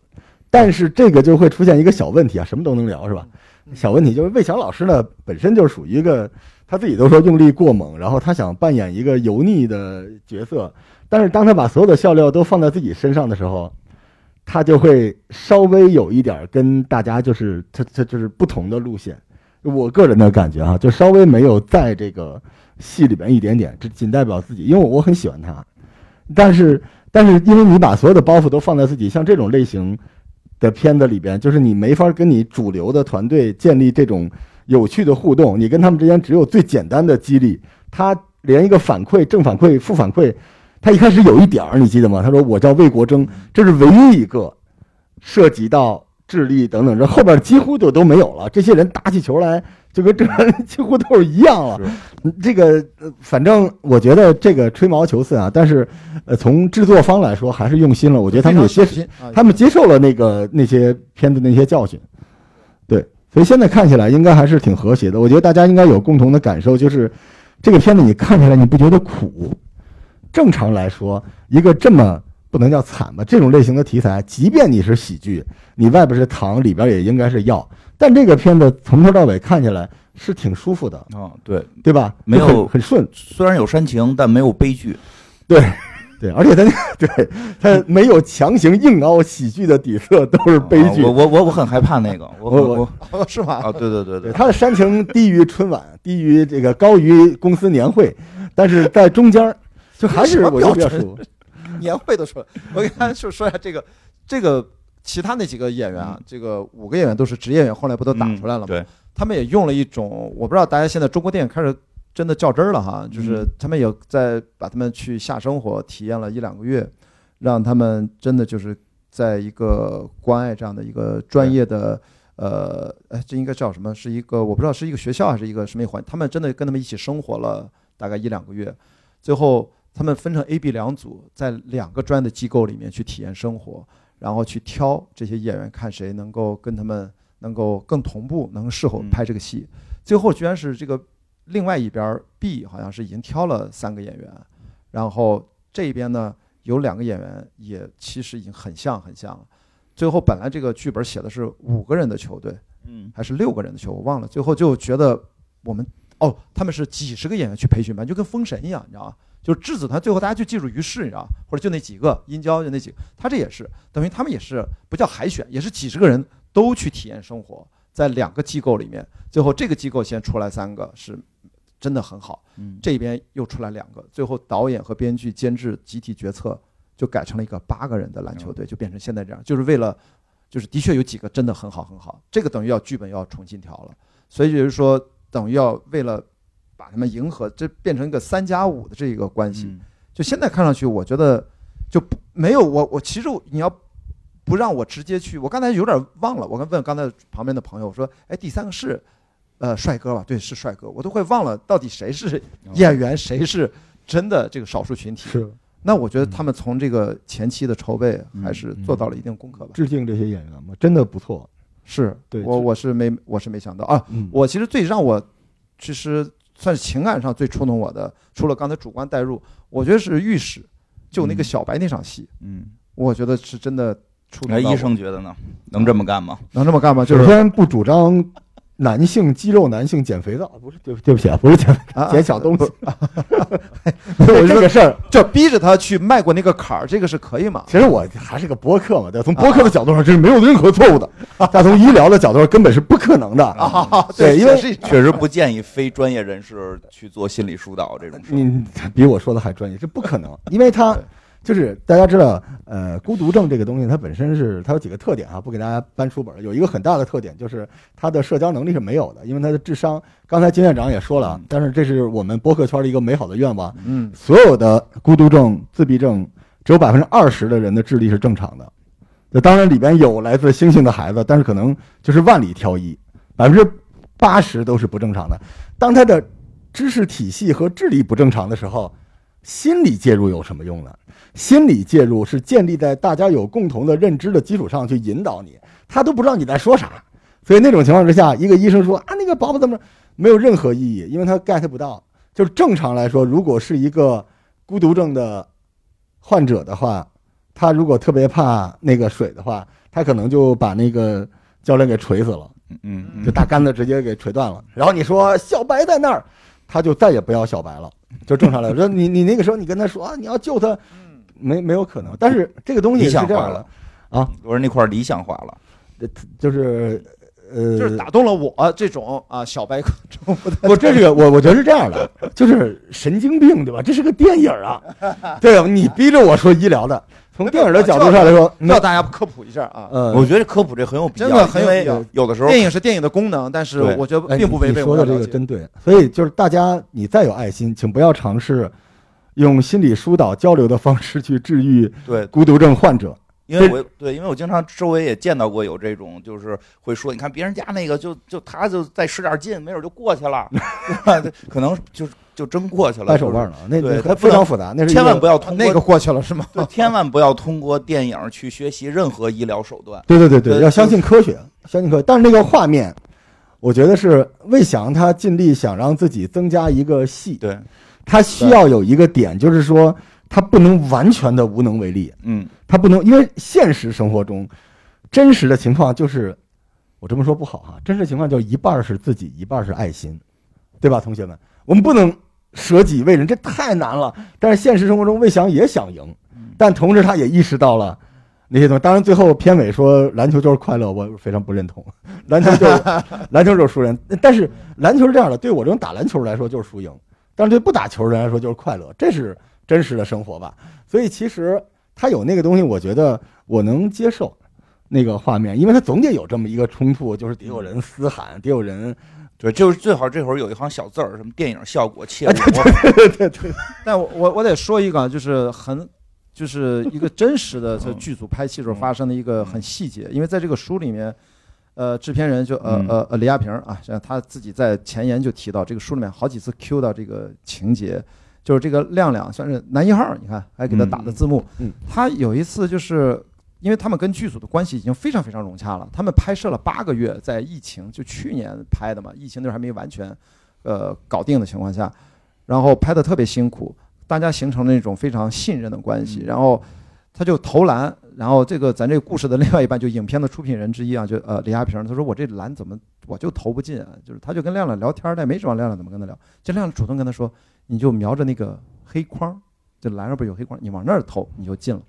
但是这个就会出现一个小问题啊，什么都能聊是吧？小问题就是魏翔老师呢，本身就属于一个他自己都说用力过猛，然后他想扮演一个油腻的角色，但是当他把所有的笑料都放在自己身上的时候，他就会稍微有一点跟大家就是他他就是不同的路线。我个人的感觉啊、就稍微没有在这个戏里边一点点，这仅代表自己，因为我很喜欢他，但是但是因为你把所有的包袱都放在自己，像这种类型的片子里边，就是你没法跟你主流的团队建立这种有趣的互动，你跟他们之间只有最简单的激励，他连一个反馈、正反馈、负反馈，他一开始有一点儿，你记得吗？他说我叫魏国争，这是唯一一个涉及到智力等等，这后边几乎就都没有了。这些人打起球来就跟正常人几乎都是一样了。这个呃反正我觉得这个吹毛求疵啊，但是呃，从制作方来说还是用心了。我觉得他们也接非常小心啊他们接受了那个那些片子那些教训，对，所以现在看起来应该还是挺和谐的。我觉得大家应该有共同的感受，就是这个片子你看起来你不觉得苦？正常来说，一个这么不能叫惨吧，这种类型的题材，即便你是喜剧，你外边是糖，里边也应该是药，但这个片子从头到尾看起来是挺舒服的，啊，对，对吧？没有很很顺，虽然有煽情，但没有悲剧。对。对，而且他那 对他没有强行硬凹喜剧的底色，都是悲剧。啊我我我我很害怕那个，我我是吗？啊，对对对对，他的煽情低于春晚，低于这个高于公司年会，但是在中间儿就还是我就比较舒服。年会都说，我给大家说说一下这个这个其他那几个演员啊，这个五个演员都是职业演员，后来不都打出来了吗？嗯对，他们也用了一种，我不知道大家现在中国电影开始真的较真儿了哈，就是他们有在把他们去下生活体验了一两个月，让他们真的就是在一个关爱这样的一个专业的。呃，哎，这应该叫什么？是一个我不知道是一个学校还是一个什么环？他们真的跟他们一起生活了大概一两个月，最后他们分成 A、B 两组，在两个专业的机构里面去体验生活，然后去挑这些演员，看谁能够跟他们能够更同步，能适合拍这个戏。最后居然是这个另外一边儿 B 好像是已经挑了三个演员，然后这边呢有两个演员也其实已经很像很像了。最后本来这个剧本写的是五个人的球队，嗯还是六个人的球，我忘了。最后就觉得我们哦，他们是几十个演员去培训班，就跟封神一样，你知道吗？就是质子团最后大家就记住于适，你知道吗？或者就那几个殷郊就那几个，他这也是等于他们也是不叫海选，也是几十个人都去体验生活，在两个机构里面，最后这个机构先出来三个是真的很好，嗯，这边又出来两个，最后导演和编剧监制集体决策，就改成了一个八个人的篮球队，就变成现在这样，就是为了，就是的确有几个真的很好很好，这个等于要剧本要重新调了，所以就是说等于要为了把他们迎合，这变成一个三加五的这一个关系，嗯。就现在看上去，我觉得就不没有我我其实你要不让我直接去，我刚才有点忘了，我刚问刚才旁边的朋友我说，哎，第三个是呃帅哥吧？对，是帅哥，我都会忘了到底谁是演员，谁是真的这个少数群体。是。那我觉得他们从这个前期的筹备嗯还是做到了一定功课吧。致敬这些演员嘛，真的不错。是对我我是没我是没想到。啊，嗯，我其实最让我其实算是情感上最触动我的，除了刚才主观代入，我觉得是御史，就那个嗯。小白那场戏，嗯，我觉得是真的那医。生觉得呢？能这么干吗？能这么干吗？就是首先不主张男性肌肉男性减肥皂，不是对对不起啊，不是减啊减小东西。我我这这个事儿，就逼着他去迈过那个坎儿，这个是可以吗？其实我还是个播客嘛，对，从播客的角度上，这是没有任何错误的，但从医疗的角度上，根本是不可能的。啊，对因为确实不建议非专业人士去做心理疏导这种事。你比我说的还专业，这不可能，因为他对就是大家知道，呃，孤独症这个东西，它本身是它有几个特点啊，不给大家搬书本儿。有一个很大的特点就是他的社交能力是没有的，因为他的智商，刚才金院长也说了嗯，但是这是我们播客圈的一个美好的愿望，嗯，所有的孤独症、自闭症，只有百分之二十的人的智力是正常的。那当然里边有来自星星的孩子，但是可能就是万里挑一，百分之八十都是不正常的。当他的知识体系和智力不正常的时候，心理介入有什么用呢？心理介入是建立在大家有共同的认知的基础上去引导你，他都不知道你在说啥，所以那种情况之下，一个医生说啊那个宝宝怎么，没有任何意义，因为他 get 不到。就是正常来说，如果是一个孤独症的患者的话，他如果特别怕那个水的话，他可能就把那个教练给锤死了，嗯嗯，就大杆子直接给锤断了。然后你说小白在那儿，他就再也不要小白了。就正常来说，你你那个时候你跟他说啊，你要救他，没没有可能。但是这个东西理是这样的想化了，啊，我说那块儿理想化了。就是呃，就是打动了我这种啊小白这种不，这是个我我觉得是这样的，就是神经病对吧？这是个电影啊，对吧？你逼着我说医疗的，从电影的角度上来说，那要大家科普一下啊。嗯，我觉得科普这很有必要，真的很有必要有的时候电影是电影的功能，但是我觉得哎并不违背你说的这。个真对，所以就是大家你再有爱心，请不要尝试用心理疏导交流的方式去治愈对，孤独症患者。因为我对，因为我经常周围也见到过有这种，就是会说，你看别人家那个就就他就再使点劲，没准就过去了，对吧？可能就就真过去了，就是掰手腕了，那那对非常复杂，那是千万不要通过那个过去了是吗？对，千万不要通过电影去学习任何医疗手段。对对对对，对要相信科学，相信科学。但是那个画面，我觉得是魏翔他尽力想让自己增加一个戏，对，他需要有一个点，就是说他不能完全的无能为力，嗯，他不能，因为现实生活中真实的情况就是，我这么说不好哈，真实情况就一半是自己，一半是爱心，对吧，同学们？我们不能舍己为人，这太难了。但是现实生活中，魏翔也想赢，但同时他也意识到了。那些东西，当然最后片尾说篮球就是快乐，我非常不认同。篮球就是 篮球就是输人，但是篮球是这样的，对我这种打篮球来说就是输赢，但是对不打球的人来说就是快乐，这是真实的生活吧。所以其实他有那个东西，我觉得我能接受那个画面，因为他总得有这么一个冲突，就是得有人嘶喊，得有人对，就是最好这会儿有一行小字儿，什么电影效果切入，对对对，但我我我得说一个啊，就是很，就是一个真实的这嗯。剧组拍戏时候发生的一个很细节，因为在这个书里面，呃，制片人就呃嗯。呃呃李亚平啊，像他自己在前言就提到，这个书里面好几次 Q 到这个情节，就是这个亮亮算是男一号，你看还给他打的字幕，嗯。他有一次就是。因为他们跟剧组的关系已经非常非常融洽了，他们拍摄了八个月，在疫情就去年拍的嘛，疫情那时候还没完全，呃，搞定的情况下，然后拍的特别辛苦，大家形成了那种非常信任的关系，嗯然后他就投篮，然后这个咱这个故事的另外一半就影片的出品人之一啊，就呃李亚平，他说我这篮怎么我就投不进啊，就是他就跟亮亮聊天，但没指望亮亮怎么跟他聊，就亮亮主动跟他说，你就瞄着那个黑框，这篮上不是有黑框，你往那儿投你就进了。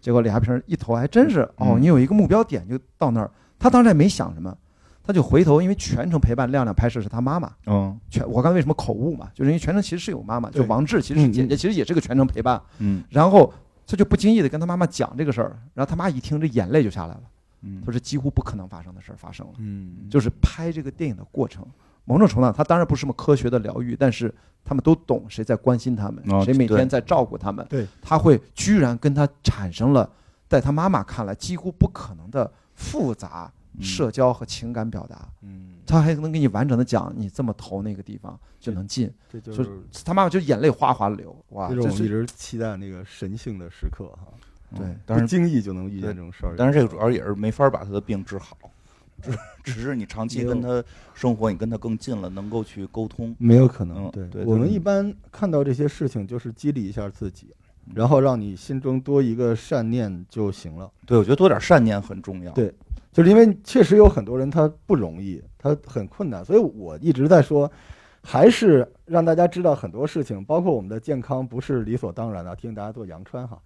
结果李亚平一投还真是哦，嗯你有一个目标点就到那儿，他当时也没想什么，他就回头，因为全程陪伴亮亮拍摄是他妈妈，嗯全我刚才为什么口误嘛，就是因为全程其实是有妈妈，就王志其实是姐嗯姐，其实也是个全程陪伴。嗯然后他就不经意的跟他妈妈讲这个事儿，然后他妈一听，这眼泪就下来了。嗯他说几乎不可能发生的事儿发生了，嗯就是拍这个电影的过程。某种程度上，他当然不是什么科学的疗愈，但是他们都懂谁在关心他们，哦谁每天在照顾他们。对，他会居然跟他产生了，在他妈妈看来几乎不可能的复杂嗯社交和情感表达。嗯，他还能给你完整的讲，你这么投那个地方就能进。这就就是他妈妈就眼泪哗哗流，哇，这是我们一直期待那个神性的时刻哈，对但是不经意就能遇见这种事儿。但是这个主要也是没法把他的病治好。只 只是你长期跟他生活，你跟他更近了，能够去沟通。没有可能。嗯对对我们一般看到这些事情，就是激励一下自己，然后让你心中多一个善念就行了。对，我觉得多点善念很重要。对就是因为确实有很多人他不容易，他很困难，所以我一直在说，还是让大家知道很多事情，包括我们的健康不是理所当然的。提醒大家做阳川哈，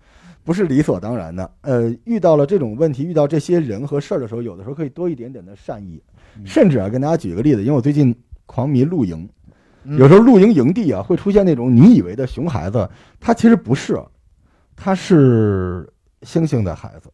不是理所当然的。呃，遇到了这种问题，遇到这些人和事儿的时候，有的时候可以多一点点的善意，嗯甚至啊，跟大家举一个例子，因为我最近狂迷露营，嗯有时候露营营地啊会出现那种你以为的熊孩子，他其实不是，他是猩猩的孩子。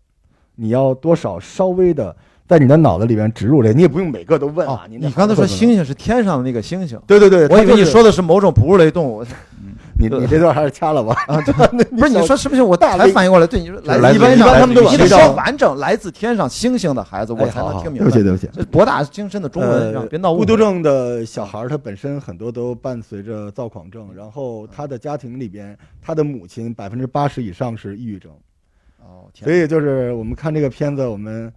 你要多少稍微的在你的脑子里面植入这，你也不用每个都问哦啊。，那你刚才说孩子怎么猩猩是天上的那个星星，对对对，我以为你说的是某种哺乳类动物 你你这段还是掐了吧？不 不是你说是不是？我大才反应过来，对你说就是来自天上来自一般他们都你说完整，来自天上星星的孩子，我才能听明白对不。起对不起。这博大精深的中文，别闹。孤独症的小孩儿，他本身很多都伴随着躁狂症，然后他的家庭里边，他的母亲百分之八十以上是抑郁症，哦，天所以就是我们看这个片子，我们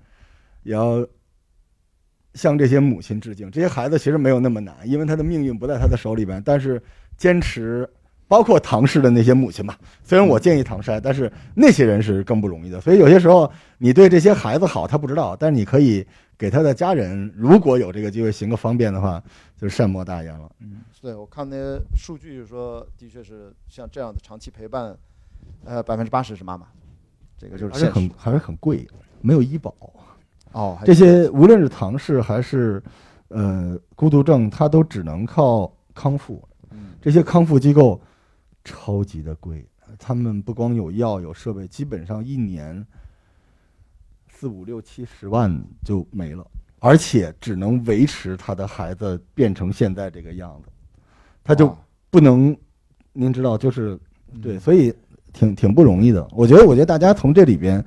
也要向这些母亲致敬。这些孩子其实没有那么难，因为他的命运不在他的手里边，但是坚持。包括唐氏的那些母亲吧，虽然我建议唐筛，但是那些人是更不容易的。所以有些时候你对这些孩子好，他不知道，但是你可以给他的家人，如果有这个机会行个方便的话，就是善莫大焉了。嗯，对我看那些数据说，的确是像这样的长期陪伴，呃，百分之八十是妈妈，这个就是而且很还是很贵，没有医保。哦。这些无论是唐氏还是呃孤独症，它都只能靠康复。嗯这些康复机构超级的贵，他们不光有药有设备，基本上一年四五六七十万就没了，而且只能维持他的孩子变成现在这个样子，他就不能，您知道，就是对，嗯所以挺挺不容易的。我觉得，我觉得大家从这里边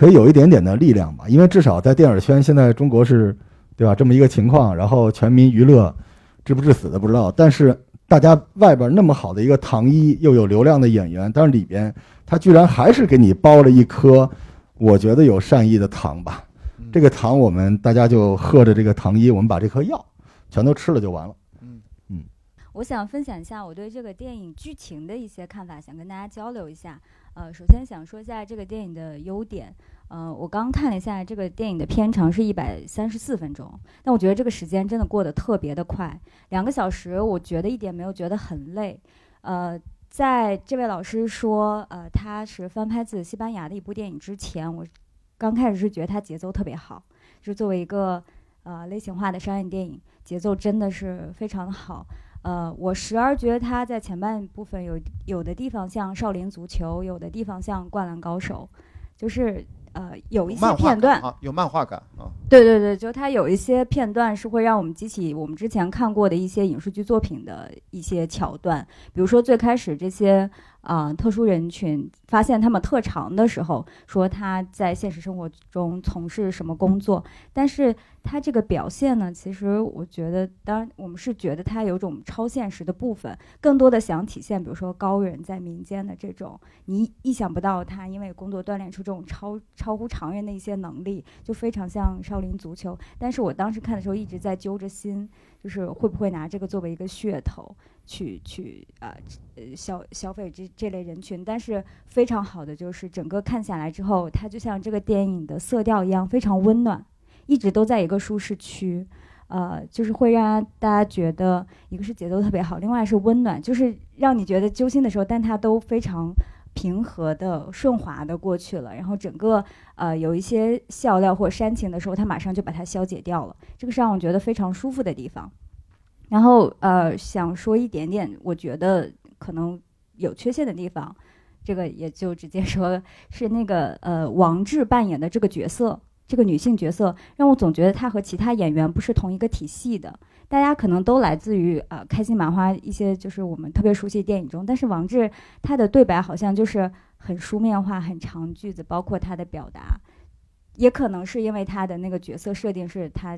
可以有一点点的力量吧，因为至少在电影圈，现在中国是，对吧？这么一个情况，然后全民娱乐致不致死的不知道，但是大家外边那么好的一个糖衣，又有流量的演员，但是里边他居然还是给你包了一颗，我觉得有善意的糖吧。嗯这个糖，我们大家就喝着这个糖衣，我们把这颗药全都吃了就完了。嗯我想分享一下我对这个电影剧情的一些看法，想跟大家交流一下。呃，首先想说一下这个电影的优点。呃，我刚看了一下，这个电影的片长是一百三十四分钟，但我觉得这个时间真的过得特别的快，两个小时，我觉得一点没有觉得很累。呃，在这位老师说，呃，他是翻拍自西班牙的一部电影之前，我刚开始是觉得它节奏特别好，就作为一个呃类型化的商业电影，节奏真的是非常的好。呃，我时而觉得它在前半部分有有的地方像少林足球，有的地方像灌篮高手，就是呃有一些片段，啊，有漫画感啊。对对对，就它有一些片段是会让我们激起我们之前看过的一些影视剧作品的一些桥段，比如说最开始这些啊、特殊人群发现他们特长的时候，说他在现实生活中从事什么工作，但是他这个表现呢，其实我觉得，当然我们是觉得他有种超现实的部分，更多的想体现，比如说高人在民间的这种，你意想不到他因为工作锻炼出这种超超乎常人的一些能力，就非常像少林足球。但是我当时看的时候一直在揪着心，就是会不会拿这个作为一个噱头去去啊呃消消费这这类人群。但是非常好的就是整个看下来之后，它就像这个电影的色调一样，非常温暖，一直都在一个舒适区。呃，就是会让大家觉得，一个是节奏特别好，另外是温暖，就是让你觉得揪心的时候，但它都非常平和的、顺滑的过去了。然后整个呃有一些笑料或煽情的时候，它马上就把它消解掉了，这个是让我觉得非常舒服的地方。然后呃，想说一点点，我觉得可能有缺陷的地方，这个也就直接说是那个呃王志扮演的这个角色。这个女性角色让我总觉得她和其他演员不是同一个体系的，大家可能都来自于呃开心麻花一些就是我们特别熟悉的电影中，但是王志他的对白好像就是很书面化、很长句子，包括他的表达，也可能是因为他的那个角色设定是他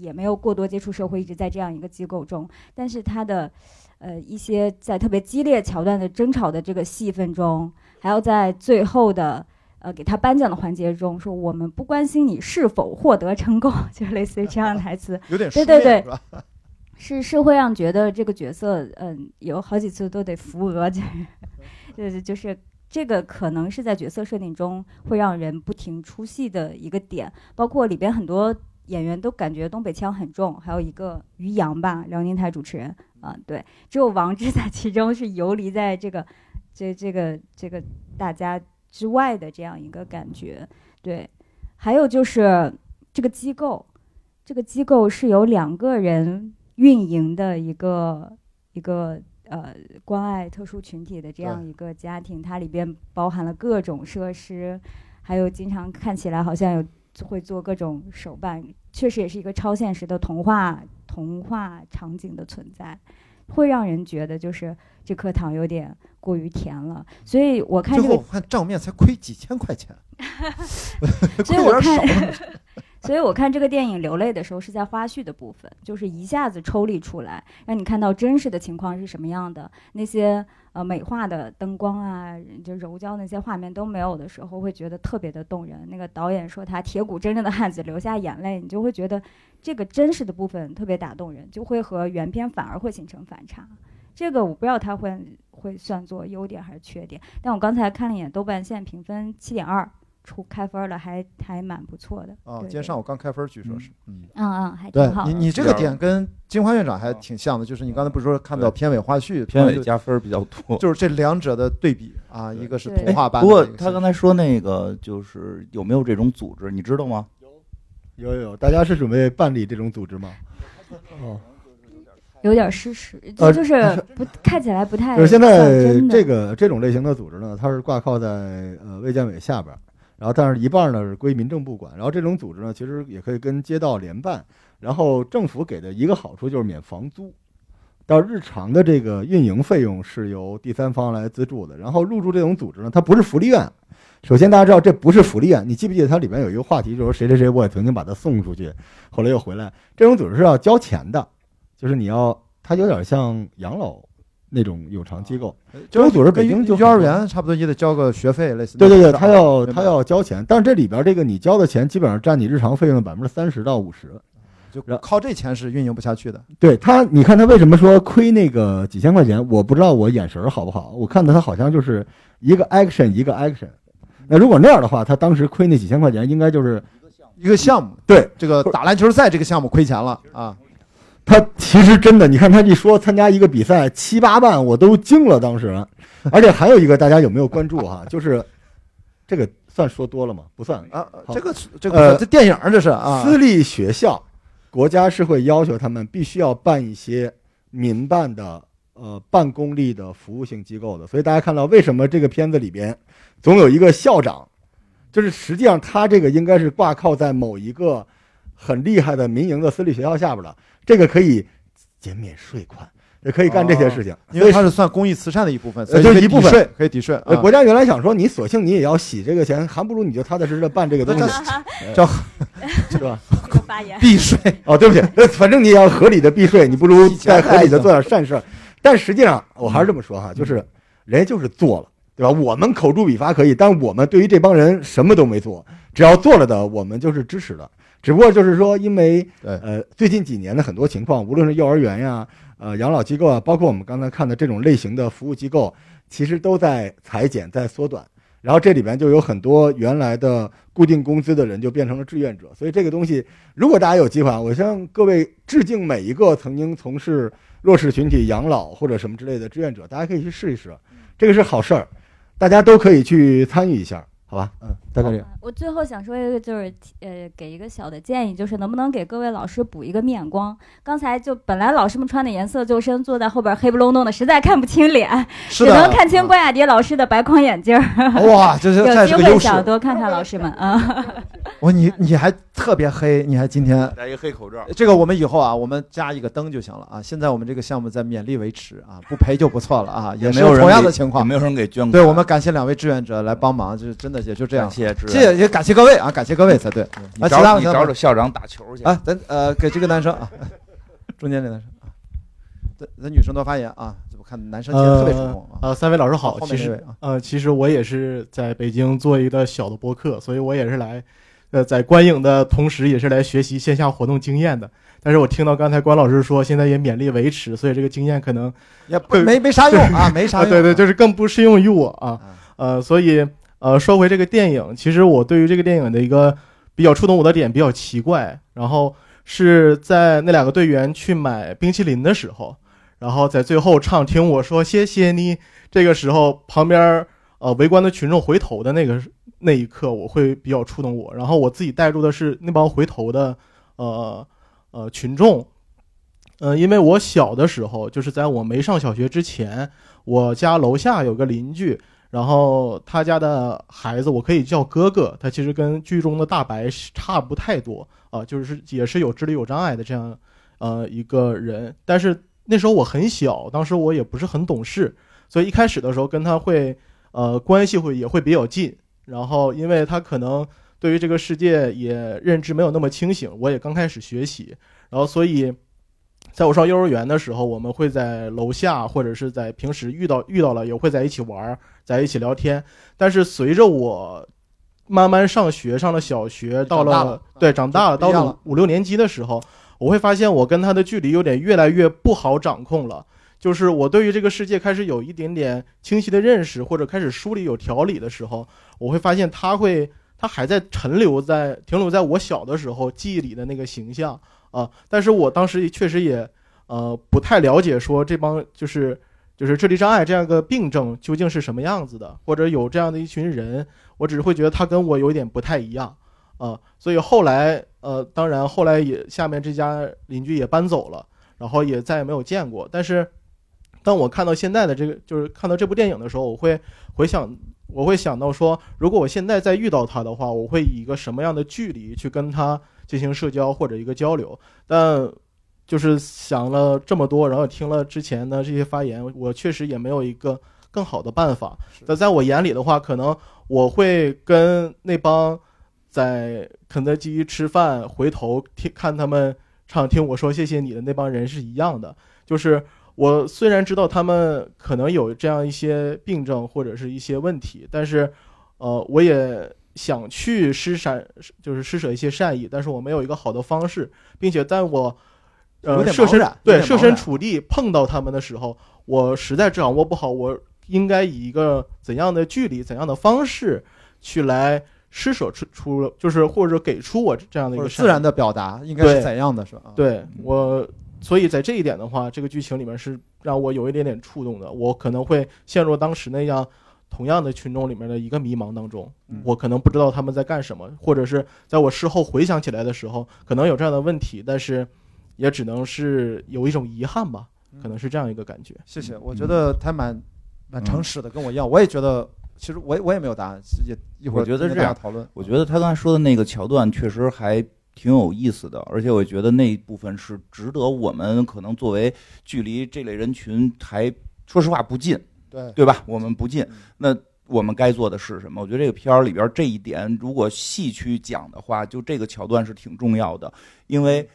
也没有过多接触社会，一直在这样一个机构中，但是他的呃一些在特别激烈桥段的争吵的这个戏份中，还要在最后的。呃给他颁奖的环节中说我们不关心你是否获得成功，就类似于这样的台词。有点对对对？是是会让觉得这个角色，嗯，有好几次都得扶额，就是，就是就是这个可能是在角色设定中会让人不停出戏的一个点，包括里边很多演员都感觉东北腔很重，还有一个于洋吧，辽宁台主持人啊、对，只有王志在其中是游离在这个这这个这个大家之外的这样一个感觉，对，还有就是这个机构，这个机构是由两个人运营的一个一个呃关爱特殊群体的这样一个家庭，它里边包含了各种设施，还有经常看起来好像有会做各种手办，确实也是一个超现实的童话童话场景的存在，会让人觉得就是这颗糖有点过于甜了，所以我看这个最后我看账面才亏几千块钱，所以亏有点我看少了。所以我看这个电影流泪的时候是在花絮的部分，就是一下子抽离出来，让你看到真实的情况是什么样的。那些呃美化的灯光啊，就柔焦那些画面都没有的时候，会觉得特别的动人。那个导演说他铁骨铮铮的汉子流下眼泪，你就会觉得这个真实的部分特别打动人，就会和原片反而会形成反差。这个我不知道他会会算作优点还是缺点，但我刚才看了一眼豆瓣，现在评分七点二，出开分了，还还蛮不错的。啊，今天上午刚开分，据说是，嗯，嗯嗯，还挺好的。你你这个点跟金花院长还挺像的，就是你刚才不是说看到片尾花絮，片尾加分比较多。就是这两者的对比啊，一个是对童话般不过他刚才说那个就是有没有这种组织，你知道吗？有有有，大家是准备办理这种组织吗？哦，有点失实，呃就就是不看起来不太就是现在这个这种类型的组织呢，它是挂靠在呃卫健委下边儿，然后但是一半呢是归民政部管，然后这种组织呢其实也可以跟街道联办，然后政府给的一个好处就是免房租，到日常的这个运营费用是由第三方来资助的，然后入驻这种组织呢，它不是福利院。首先，大家知道这不是福利院。你记不记得它里面有一个话题，就是谁谁谁，我也曾经把他送出去，后来又回来。这种组织是要交钱的，就是你要，它有点像养老那种有偿机构。这种组织北京就幼儿园差不多也得交个学费，类似对对对，他要他要交钱，但是这里边这个你交的钱基本上占你日常费用的百分之三十到五十。就靠这钱是运营不下去的。对他，你看他为什么说亏那个几千块钱？我不知道我眼神好不好，我看到他好像就是一个 action 一个 action。那如果那样的话，他当时亏那几千块钱，应该就是一个项目，对这个打篮球赛这个项目亏钱了啊，他其实真的，你看他一说参加一个比赛七八万，我都惊了当时。而且还有一个，大家有没有关注哈？就是这个算说多了吗？不算啊，这个这个呃这电影儿这是啊，私立学校，国家是会要求他们必须要办一些民办的呃办公立的服务性机构的。所以大家看到为什么这个片子里边总有一个校长，就是实际上他这个应该是挂靠在某一个很厉害的民营的私立学校下边的，这个可以减免税款，也可以干这些事情。因为它是算公益慈善的一部分，所以就一部分抵税可以抵税。国家原来想说，你索性你也要洗这个钱，还不如你就踏踏实实的办这个东西，叫 是吧？这个发言。避税，哦，对不起，呃反正你也要合理的避税，你不如 再合理的做点善事。但实际上，我还是这么说哈，就是人家就是做了，对吧？我们口诛笔伐可以，但我们对于这帮人什么都没做，只要做了的，我们就是支持的。只不过就是说，因为对呃最近几年的很多情况，无论是幼儿园呀、呃养老机构啊，包括我们刚才看的这种类型的服务机构，其实都在裁减、在缩短。然后这里边就有很多原来的固定工资的人就变成了志愿者，所以这个东西，如果大家有机会啊，我向各位致敬每一个曾经从事弱势群体养老或者什么之类的志愿者，大家可以去试一试，这个是好事儿，大家都可以去参与一下，好吧？嗯，大概这样。我最后想说一个，就是呃，给一个小的建议，就是能不能给各位老师补一个面光？刚才就本来老师们穿的颜色就深，坐在后边黑不隆咚的，实在看不清脸，只，能看清关雅迪老师的白框眼镜哇，这是 这有机是个优势会想。多看看老师们啊。我你你还特别黑，你还今天戴一个黑口罩，这个我们以后啊，我们加一个灯就行了啊。现在我们这个项目在勉力维持啊，不赔就不错了啊，也是没有人同样给的情况。也没有人给捐款。对我们感谢两位志愿者来帮忙，就是真的也就这样谢。谢志谢谢也感谢各位啊，感谢各位才对你找你啊其他其他找找校长打球去。啊。咱呃给这个男生啊，中间这男生啊，咱咱女生多发言啊，这不看男生今天特别主动啊。呃，三位老师好，其实啊，呃，其实我也是在北京做一个小的播客，所以我也是来，呃，在观影的同时，也是来学习线下活动经验的。但是我听到刚才关老师说，现在也勉力维持，所以这个经验可能，也不没没啥用啊，没啥啊，用。对对，就是更不适用于我啊。啊呃，所以呃，说回这个电影，其实我对于这个电影的一个比较触动我的点比较奇怪，然后是在那两个队员去买冰淇淋的时候，然后在最后唱听我说谢谢你，这个时候旁边呃围观的群众回头的那个那一刻，我会比较触动我，然后我自己带入的是那帮回头的呃呃群众。呃，因为我小的时候，就是在我没上小学之前，我家楼下有个邻居，然后他家的孩子我可以叫哥哥，他其实跟剧中的大白差不太多啊、就是也是有智力有障碍的这样呃一个人，但是那时候我很小，当时我也不是很懂事，所以一开始的时候跟他会呃关系会也会比较近，然后因为他可能对于这个世界也认知没有那么清醒，我也刚开始学习，然后所以。在我上幼儿园的时候，我们会在楼下或者是在平时遇到遇到了，也会在一起玩儿，在一起聊天。但是随着我慢慢上学，上了小学，到了对长大了，到了五六年级的时候，我会发现我跟他的距离有点越来越不好掌控了。就是我对于这个世界开始有一点点清晰的认识，或者开始梳理有条理的时候，我会发现他会，他还在沉留在停留在我小的时候记忆里的那个形象啊。但是我当时也确实也呃不太了解，说这帮就是就是智力障碍这样一个病症究竟是什么样子的，或者有这样的一群人，我只是会觉得他跟我有点不太一样啊。所以后来呃，当然后来也下面这家邻居也搬走了，然后也再也没有见过。但是当我看到现在的这个，就是看到这部电影的时候，我会回想，我会想到说，如果我现在再遇到他的话，我会以一个什么样的距离去跟他进行社交或者一个交流？但就是想了这么多，然后听了之前的这些发言，我确实也没有一个更好的办法。那在我眼里的话，可能我会跟那帮在肯德基吃饭回头听看他们唱听我说谢谢你的那帮人是一样的，就是。我虽然知道他们可能有这样一些病症或者是一些问题，但是，呃，我也想去施善，就是施舍一些善意，但是我没有一个好的方式，并且在我，呃，设身对设身处地碰到他们的时候，我实在掌握不好，我应该以一个怎样的距离、怎样的方式去来施舍出出，就是或者给出我这样的一个自然的表达应该是怎样的，是吧？啊，对我，所以在这一点的话，这个剧情里面是让我有一点点触动的。我可能会陷入当时那样同样的群众里面的一个迷茫当中，嗯。我可能不知道他们在干什么，或者是在我事后回想起来的时候，可能有这样的问题，但是也只能是有一种遗憾吧，可能是这样一个感觉。谢谢，我觉得他蛮蛮诚实的，跟我一样，我也觉得，其实我也我也没有答案，也一会儿我觉得是这样讨论。我觉得他刚才说的那个桥段确实还挺有意思的，而且我觉得那一部分是值得我们可能作为距离这类人群还说实话不近，对对吧？我们不近嗯，那我们该做的是什么？我觉得这个片儿里边这一点，如果细去讲的话，就这个桥段是挺重要的，因为。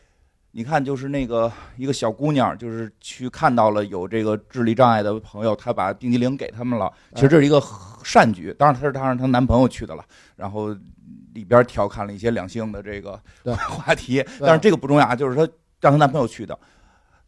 你看，就是那个一个小姑娘，就是去看到了有这个智力障碍的朋友，她把冰激凌给他们了。其实这是一个善举，当然她是她让她男朋友去的了。然后里边调侃了一些两性的这个话题，但是这个不重要，就是她让她男朋友去的。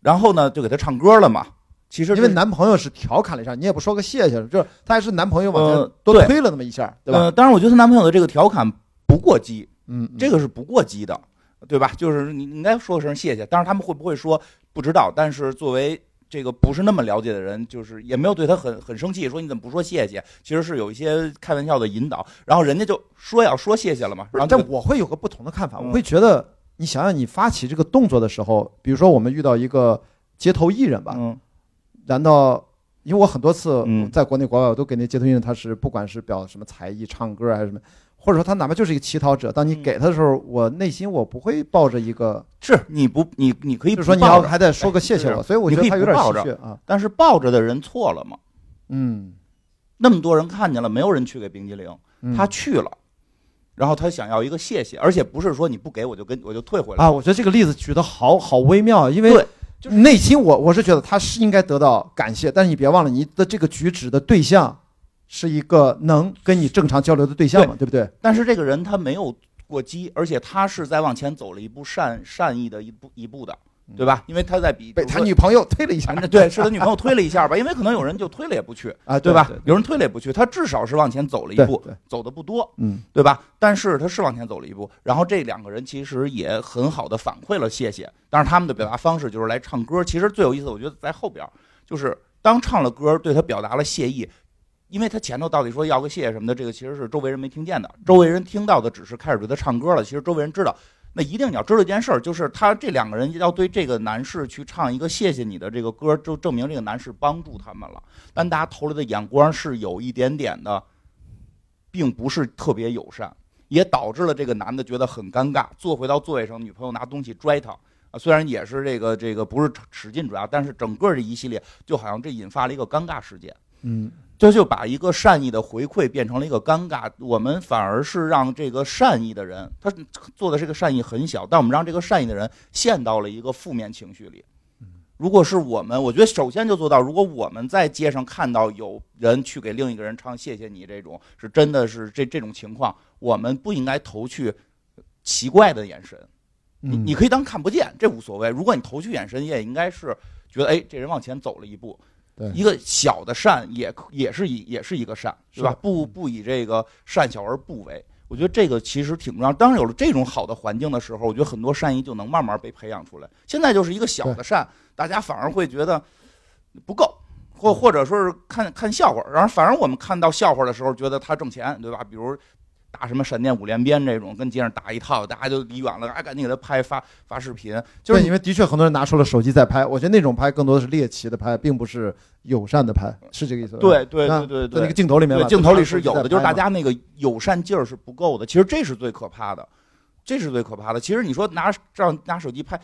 然后呢，就给她唱歌了嘛。其实因为男朋友是调侃了一下，你也不说个谢谢，就是他还是男朋友往多推了那么一下，对吧？呃，当然，我觉得她男朋友的这个调侃不过激，嗯，嗯这个是不过激的，对吧？就是你你应该说声谢谢。但是他们会不会说不知道，但是作为这个不是那么了解的人，就是也没有对他很很生气，说你怎么不说谢谢？其实是有一些开玩笑的引导，然后人家就说要说谢谢了嘛，但然后但我会有个不同的看法，嗯我会觉得，你想想，你发起这个动作的时候，比如说我们遇到一个街头艺人吧，嗯难道因为我很多次嗯在国内国外，我都给那街头艺人，他是不管是表什么才艺、唱歌还是什么，或者说他哪怕就是一个乞讨者，当你嗯给他的时候，我内心我不会抱着一个，是你不你你可以就是说你要还得说个谢谢我，所以我觉得他有点不抱着戏谑啊，但是抱着的人错了嘛？嗯，那么多人看见了，没有人去给冰激凌，嗯他去了。然后他想要一个谢谢，而且不是说你不给我就跟我就退回来。啊，我觉得这个例子举得好好微妙，因为对就是内心我我是觉得他是应该得到感谢，但是你别忘了你的这个举止的对象是一个能跟你正常交流的对象嘛，对不对？但是这个人他没有过激，而且他是在往前走了一步善善意的一步一步的，对吧？因为他在比被他女朋友推了一下对，是他女朋友推了一下吧，因为可能有人就推了也不去，啊，对吧？有人推了也不去，他至少是往前走了一步，走的不多，嗯对吧？但是他是往前走了一步，然后这两个人其实也很好的反馈了谢谢，但是他们的表达方式就是来唱歌。其实最有意思，我觉得在后边儿，就是当唱了歌，对他表达了谢意。因为他前头到底说要个谢谢什么的，这个其实是周围人没听见的，周围人听到的只是开始对他唱歌了。其实周围人知道，那一定你要知道一件事儿，就是他这两个人要对这个男士去唱一个谢谢你的这个歌，就证明这个男士帮助他们了。但大家投来的眼光是有一点点的，并不是特别友善，也导致了这个男的觉得很尴尬。坐回到座位上，女朋友拿东西拽他啊，虽然也是这个这个不是使劲拽，但是整个这一系列就好像这引发了一个尴尬事件。嗯这就把一个善意的回馈变成了一个尴尬，我们反而是让这个善意的人，他做的这个善意很小，但我们让这个善意的人陷到了一个负面情绪里。如果是我们，我觉得首先就做到，如果我们在街上看到有人去给另一个人唱“谢谢你”这种，是真的是这这种情况，我们不应该投去奇怪的眼神。你嗯，你可以当看不见，这无所谓。如果你投去眼神，也应该是觉得，哎，这人往前走了一步。对一个小的善也可也是以也是一个善，对吧？不不以这个善小而不为，我觉得这个其实挺重要。当然有了这种好的环境的时候，我觉得很多善意就能慢慢被培养出来。现在就是一个小的善，大家反而会觉得不够，或或者说是看看笑话，然后反而我们看到笑话的时候，觉得他挣钱，对吧？比如。打什么闪电五连鞭这种，跟街上打一套，大家就离远了，啊，赶紧给他拍发发视频，就是，因为的确很多人拿出了手机在拍，我觉得那种拍更多的是猎奇的拍，并不是友善的拍，是这个意思吧？对对啊对对在那个，镜头里面，对镜头里是有的，就是大家那个友善劲儿是不够的。其实这是最可怕的，这是最可怕的。其实你说拿这样拿手机拍，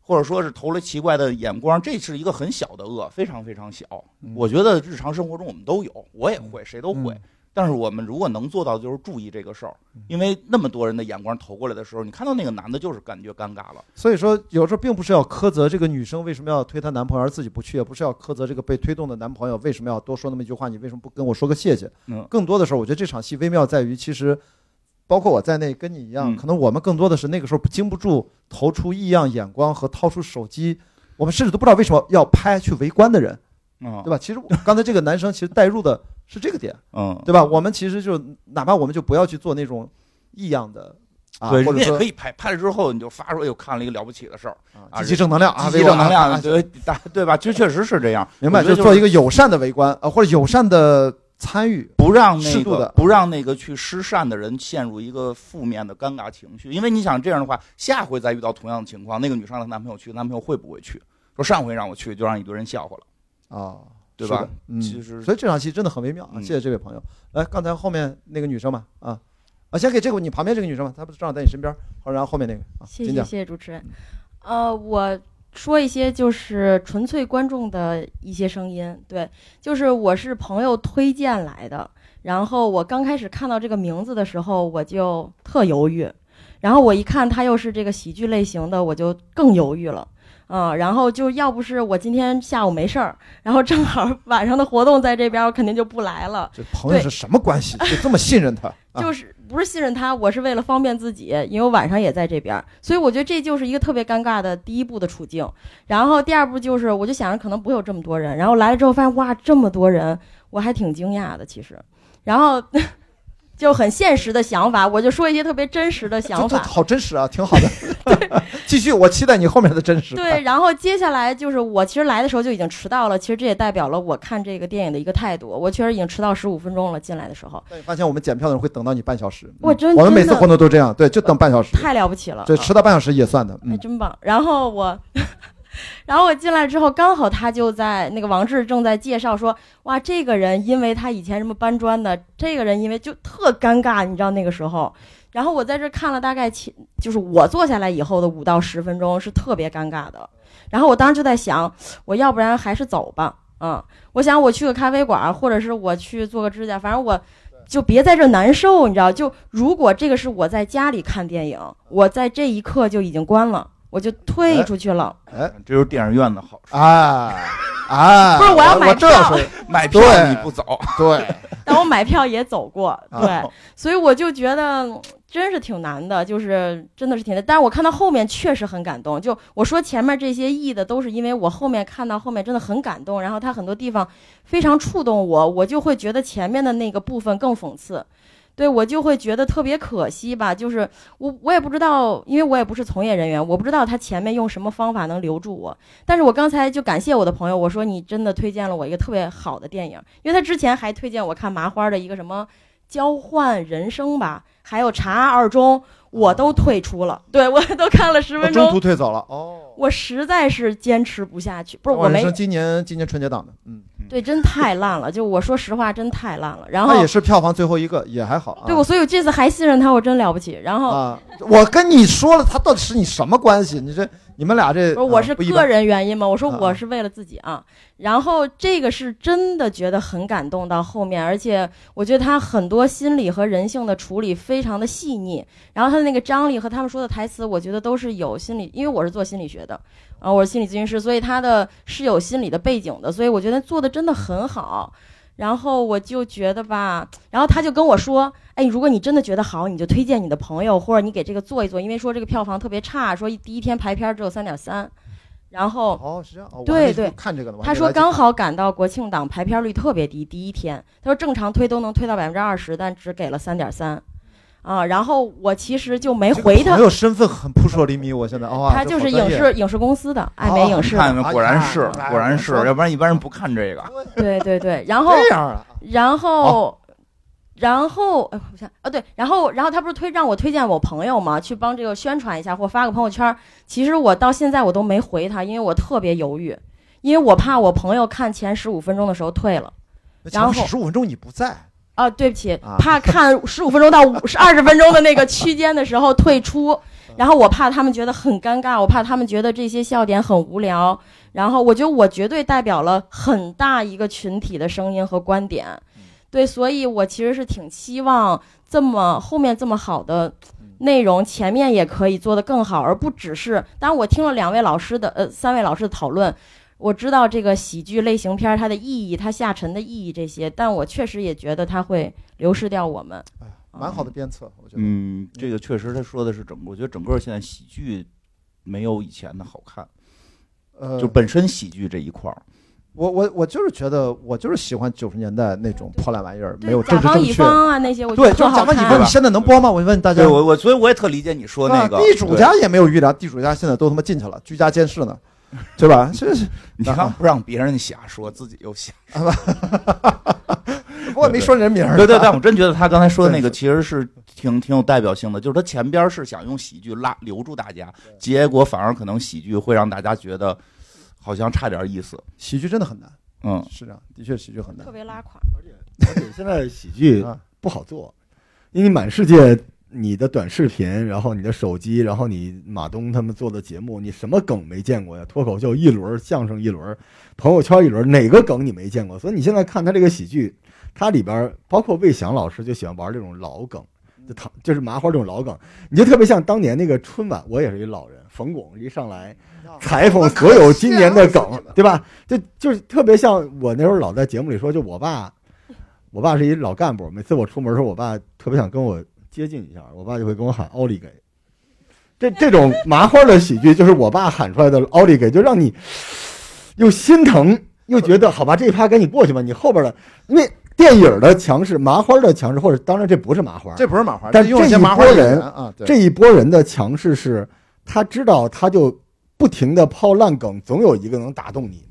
或者说是投了奇怪的眼光，这是一个很小的恶，非常非常小。嗯我觉得日常生活中我们都有，我也会，谁都会。嗯但是我们如果能做到，就是注意这个事儿，因为那么多人的眼光投过来的时候，你看到那个男的，就是感觉尴尬了。所以说，有时候并不是要苛责这个女生为什么要推她男朋友而自己不去，也不是要苛责这个被推动的男朋友为什么要多说那么一句话，你为什么不跟我说个谢谢？嗯更多的时候，我觉得这场戏微妙在于，其实包括我在内，跟你一样，嗯可能我们更多的是那个时候经不住投出异样眼光和掏出手机，我们甚至都不知道为什么要拍去围观的人，嗯对吧？其实刚才这个男生其实带入的是这个点，嗯，对吧？我们其实就哪怕我们就不要去做那种异样的啊，对，或者说你也可以拍，拍了之后你就发出，哎呦，看了一个了不起的事儿，啊积极正能量啊，积极正能啊量，对大对吧？这确实是这样，明白，就做一个友善的围观啊，或者友善的参与。不让那个不让那个去失善的人陷入一个负面的尴尬情绪，因为你想这样的话，下回再遇到同样的情况，那个女生让她男朋友去，男朋友会不会去？说上回让我去，就让一堆人笑话了，啊，对吧？嗯，其实所以这场戏真的很微妙啊！嗯谢谢这位朋友。来，刚才后面那个女生嘛，啊啊，先给这个你旁边这个女生吧，她不是正好在你身边，好，然后后面那个啊，谢谢。谢谢主持人。呃，我说一些就是纯粹观众的一些声音，对，就是我是朋友推荐来的，然后我刚开始看到这个名字的时候，我就特犹豫，然后我一看他又是这个喜剧类型的，我就更犹豫了。嗯，然后就要不是我今天下午没事儿，然后正好晚上的活动在这边，我肯定就不来了。这朋友是什么关系？就这么信任他？啊就是不是信任他，我是为了方便自己，因为我晚上也在这边儿，所以我觉得这就是一个特别尴尬的第一步的处境。然后第二步就是，我就想着可能不会有这么多人，然后来了之后发现哇这么多人，我还挺惊讶的其实。然后就很现实的想法，我就说一些特别真实的想法。好真实啊，挺好的。继续，我期待你后面的真实。对，然后接下来就是我其实来的时候就已经迟到了，其实这也代表了我看这个电影的一个态度。我确实已经迟到十五分钟了，进来的时候但你发现我们检票的人会等到你半小时，我真我们每次活动都这样，对，就等半小时，太了不起了。对，啊迟到半小时也算的。哎，嗯，真棒！然后我，然后我进来之后，刚好他就在那个王志正在介绍说，哇，这个人因为他以前什么搬砖的，这个人因为就特尴尬，你知道那个时候。然后我在这看了大概七，就是我坐下来以后的五到十分钟是特别尴尬的。然后我当时就在想，我要不然还是走吧，嗯，我想我去个咖啡馆，或者是我去做个指甲，反正我就别在这难受，你知道？就如果这个是我在家里看电影，我在这一刻就已经关了。我就退出去了。哎这就是电影院的好处，啊啊，不是我要 买票买票对你不走，对，但我买票也走过，对，啊所以我就觉得嗯真是挺难的，就是真的是挺难。但是我看到后面确实很感动。就我说前面这些意的都是因为我后面看到后面真的很感动，然后他很多地方非常触动我，我就会觉得前面的那个部分更讽刺。对我就会觉得特别可惜吧，就是我我也不知道，因为我也不是从业人员，我不知道他前面用什么方法能留住我。但是我刚才就感谢我的朋友，我说你真的推荐了我一个特别好的电影，因为他之前还推荐我看麻花的一个什么交换人生吧，还有查二中，我都退出了，对我都看了十分钟中途，退走了哦。我实在是坚持不下去，不是我没今年今年春节档的，嗯，对，真太烂了，就我说实话，真太烂了。然后那也是票房最后一个，也还好啊。对我，所以我这次还信任他，我真了不起。然后啊，我跟你说了，他到底是你什么关系？你这你们俩这不是我是个人原因嘛，我说啊我是为了自己啊。然后这个是真的觉得很感动到后面，而且我觉得他很多心理和人性的处理非常的细腻。然后他的那个张力和他们说的台词，我觉得都是有心理，因为我是做心理学的，啊，我是心理咨询师，所以他的是有心理的背景的，所以我觉得做的真的很好。然后我就觉得吧，然后他就跟我说，哎，如果你真的觉得好，你就推荐你的朋友，或者你给这个做一做，因为说这个票房特别差，说第一天排片只有三点三，然后哦，是这样。哦我对对看这个呢。我还他说刚好赶到国庆档，排片率特别低，第一天他说正常推都能推到百分之二十，但只给了三点三，啊，然后我其实就没回他朋，友身份很扑朔迷离，我现在哦，他就是影视影视公司的爱美影视的，看看果然是啊果然是，啊要不然一般人不看这个。对对对，然后然后，然后，哎，我想啊，对，然后，然后他不是推让我推荐我朋友嘛，去帮这个宣传一下或发个朋友圈。其实我到现在我都没回他，因为我特别犹豫，因为我怕我朋友看前十五分钟的时候退了。然后十五分钟你不在，啊，对不起啊，怕看十五分钟到五十二十分钟的那个区间的时候退出，然后我怕他们觉得很尴尬，我怕他们觉得这些笑点很无聊，然后我觉得我绝对代表了很大一个群体的声音和观点，对，所以我其实是挺希望这么后面这么好的内容，前面也可以做得更好，而不只是，当然我听了两位老师的呃三位老师的讨论。我知道这个喜剧类型片它的意义，它下沉的意义这些，但我确实也觉得它会流失掉我们。哎蛮好的鞭策，我觉得。嗯，这个确实他说的是整个，我觉得整个现在喜剧没有以前的好看，呃，就本身喜剧这一块儿。我我我就是觉得，我就是喜欢九十年代那种破烂玩意儿，没有对，甲方乙政治正确。方啊那些，我觉对，得特好就是甲方乙方，你。现在能播吗？我问大家对，我我所以我也特理解你说那个啊地主家也没有预料，地主家现在都他妈进去了，居家监视呢，对吧？这是，你看不让别人瞎说，自己又瞎。我也没说人名儿。对对，但我真觉得他刚才说的那个其实是挺挺有代表性的，就是他前边是想用喜剧拉留住大家，结果反而可能喜剧会让大家觉得好像差点意思。喜剧真的很难，嗯，是这样，的确喜剧很难特。别拉垮，而且而且现在喜剧啊不好做，因为满世界你的短视频，然后你的手机，然后你马东他们做的节目，你什么梗没见过呀？脱口秀一轮，相声一轮，朋友圈一轮，哪个梗你没见过？所以你现在看他这个喜剧，他里边包括魏翔老师就喜欢玩这种老梗，就他就是麻花这种老梗，你就特别像当年那个春晚，我也是一老人，冯巩一上来。采访所有今年的梗，对吧？就就是特别像我那时候老在节目里说，就我爸，我爸是一老干部，每次我出门的时候，我爸特别想跟我接近一下，我爸就会跟我喊奥利给。这这种麻花的喜剧，就是我爸喊出来的奥利给，就让你又心疼又觉得好吧，这一趴赶紧过去吧。你后边的，因为电影的强势，麻花的强势，或者当然这不是麻花，这不是麻花，但这一波人啊，这一波人的强势是，他知道他就不停的抛烂梗，总有一个能打动你，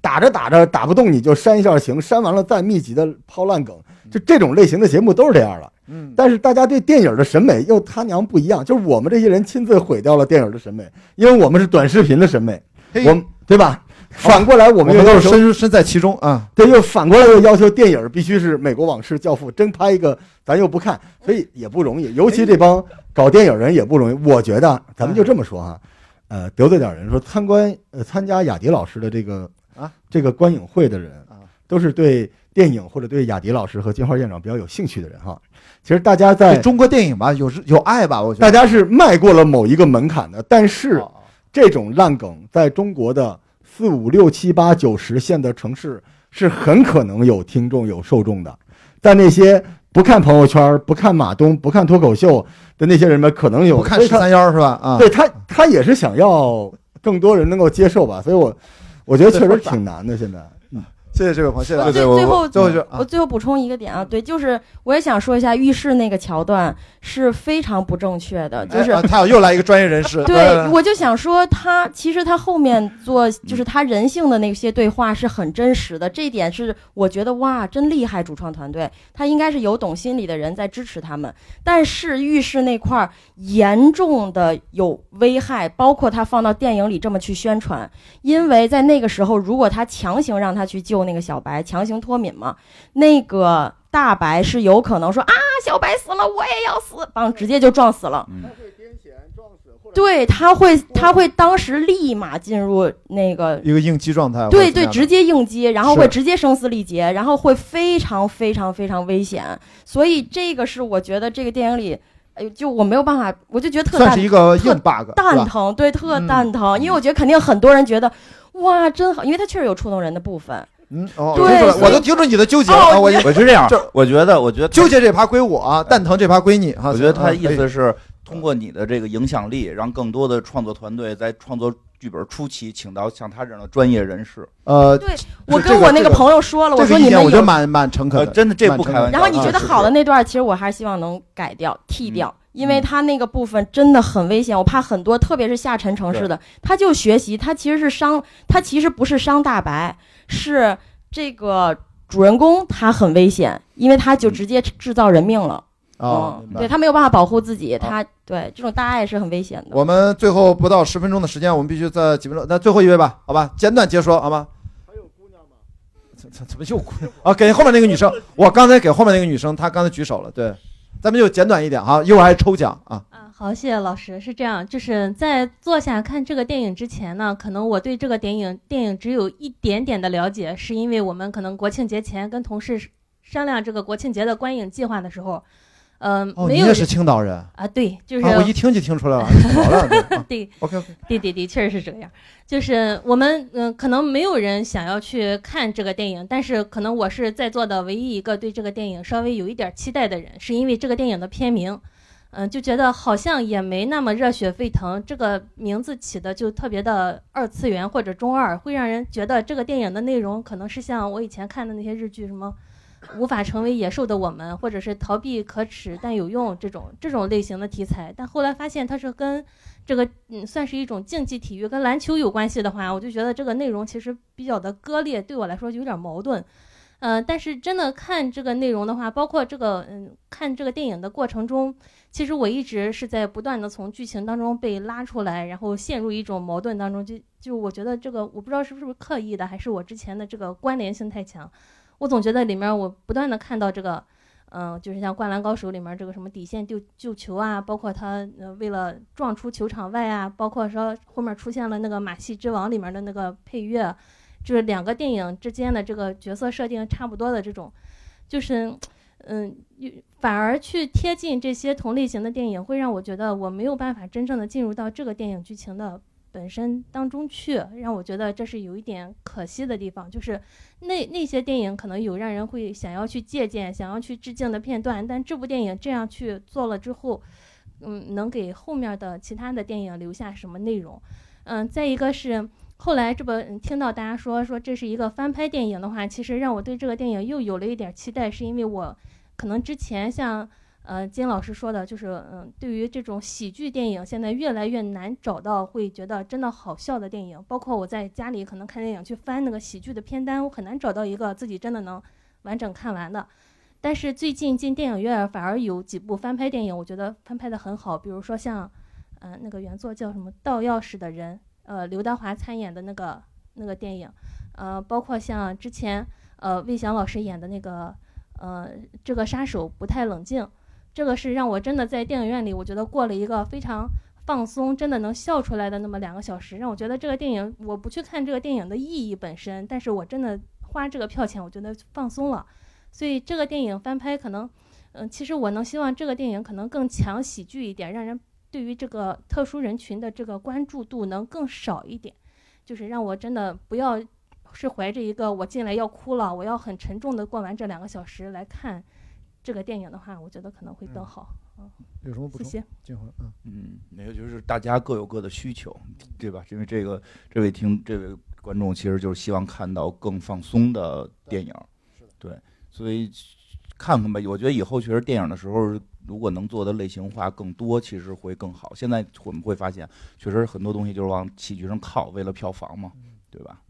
打着打着打不动你就删一下行，删完了再密集的抛烂梗，就这种类型的节目都是这样的。嗯，但是大家对电影的审美又他娘不一样，就是我们这些人亲自毁掉了电影的审美，因为我们是短视频的审美，我们对吧？反过来我我们又要身身在其中啊。对，又反过来又要求电影必须是美国往事、教父，真拍一个咱又不看，所以也不容易。尤其这帮搞电影人也不容易。我觉得咱们就这么说哈，呃，得罪点人说参观呃参加雅迪老师的这个啊。这个观影会的人啊，都是对电影或者对雅迪老师和金花院长比较有兴趣的人哈。其实大家在中国电影吧，有有爱吧，我觉得。大家是迈过了某一个门槛的，但是哦这种烂梗在中国的四五六七八九十线的城市是很可能有听众有受众的，在那些不看朋友圈、不看马东、不看脱口秀的那些人们，可能有我看所以他十三幺是吧？啊，对他，他也是想要更多人能够接受吧，所以我我觉得确实挺难的。现在，谢谢这位朋友，谢谢大家。对对我最最后最后我最后补充一个点啊，对，就是我也想说一下浴室那个桥段是非常不正确的，就是哎啊他又来一个专业人士，对来，我就想说他其实他后面做就是他人性的那些对话是很真实的，这一点是我觉得哇，真厉害，主创团队他应该是有懂心理的人在支持他们，但是浴室那块儿严重的有危害，包括他放到电影里这么去宣传，因为在那个时候，如果他强行让他去救那个小白，强行脱敏嘛，那个大白是有可能说啊，小白死了，我也要死，帮直接就撞死了。嗯对，他会，他会当时立马进入那个，一个应激状态。对对，直接应激，然后会直接声嘶力竭，然后会非常非常非常危险。所以这个是我觉得这个电影里，哎，就我没有办法，我就觉得特蛋算是一个硬特 bug，蛋疼，对，特嗯蛋疼，因为我觉得肯定很多人觉得，哇，真好，因为他确实有触动人的部分。嗯，哦，对听出来我都听出你的纠结哦了，啊我我是这样就，我觉得，我觉得纠结这趴归我啊，蛋疼这趴归你哈。我觉得他嗯意思是通过你的这个影响力，让更多的创作团队在创作剧本初期，请到像他这样的专业人士。呃，对我跟我那个朋友说了，我这个意见说你们有我觉得蛮蛮诚恳真的这不开玩笑。然后你觉得啊好的那段，其实我还是希望能改掉、剔嗯掉，因为他那个部分真的很危险。我怕很多，特别是下沉城市的，他就学习，他其实是伤，他其实不是伤大白，是这个主人公他很危险，因为他就直接制造人命了。啊，嗯明，白对他没有办法保护自己，他对这种大爱是很危险的。我们最后不到十分钟的时间，我们必须在几分钟。那最后一位吧，好吧，简短结说，好吗？还有姑娘吗？怎怎怎么又姑娘啊？给后面那个女生，我刚才给后面那个女生，她刚才举手了，对，咱们就简短一点哈，一会儿还抽奖啊。啊，好，谢谢老师。是这样，就是在坐下看这个电影之前呢，可能我对这个电影电影只有一点点的了解，是因为我们可能国庆节前跟同事商量这个国庆节的观影计划的时候，嗯、哦，没有人你也是青岛人啊，对，就是、啊，我一听就听出来了，好了，对啊对 OK OK，对对对，确实是这样。就是我们嗯、可能没有人想要去看这个电影，但是可能我是在座的唯一一个对这个电影稍微有一点期待的人，是因为这个电影的片名，嗯、就觉得好像也没那么热血沸腾，这个名字起的就特别的二次元或者中二，会让人觉得这个电影的内容可能是像我以前看的那些日剧什么。无法成为野兽的我们，或者是逃避可耻但有用这种这种类型的题材，但后来发现它是跟这个嗯算是一种竞技体育，跟篮球有关系的话，我就觉得这个内容其实比较的割裂，对我来说有点矛盾。呃，但是真的看这个内容的话，包括这个嗯看这个电影的过程中，其实我一直是在不断的从剧情当中被拉出来，然后陷入一种矛盾当中。就就我觉得这个我不知道是不是刻意的，还是我之前的这个关联性太强。我总觉得里面我不断的看到这个，嗯、就是像《灌篮高手》里面这个什么底线救救球啊，包括他呃为了撞出球场外啊，包括说后面出现了那个《马戏之王》里面的那个配乐，就是两个电影之间的这个角色设定差不多的这种，就是嗯，反而去贴近这些同类型的电影，会让我觉得我没有办法真正的进入到这个电影剧情的。本身当中去，让我觉得这是有一点可惜的地方，就是那那些电影可能有让人会想要去借鉴、想要去致敬的片段，但这部电影这样去做了之后，嗯，能给后面的其他的电影留下什么内容？嗯，再一个是后来这不听到大家说说这是一个翻拍电影的话，其实让我对这个电影又有了一点期待，是因为我可能之前像。呃，金老师说的就是，嗯，对于这种喜剧电影，现在越来越难找到会觉得真的好笑的电影。包括我在家里可能看电影去翻那个喜剧的片单，我很难找到一个自己真的能完整看完的。但是最近进电影院反而有几部翻拍电影，我觉得翻拍的很好。比如说像，呃，那个原作叫什么《盗钥匙的人》，呃，刘德华参演的那个那个电影，呃，包括像之前呃魏翔老师演的那个，呃，这个杀手不太冷静。这个是让我真的在电影院里，我觉得过了一个非常放松，真的能笑出来的那么两个小时，让我觉得这个电影，我不去看这个电影的意义本身，但是我真的花这个票钱，我觉得放松了。所以这个电影翻拍可能，嗯、其实我能希望这个电影可能更强喜剧一点，让人对于这个特殊人群的这个关注度能更少一点，就是让我真的不要是怀着一个我进来要哭了，我要很沉重的过完这两个小时来看这个电影的话，我觉得可能会更好。嗯有什么补充？谢谢。金辉，嗯，嗯，没有，就是大家各有各的需求，对吧？因为这个这位听这位观众其实就是希望看到更放松的电影，对，所以看看吧。我觉得以后确实电影的时候，如果能做的类型化更多，其实会更好。现在我们会发现，确实很多东西就是往喜剧上靠，为了票房嘛，对吧？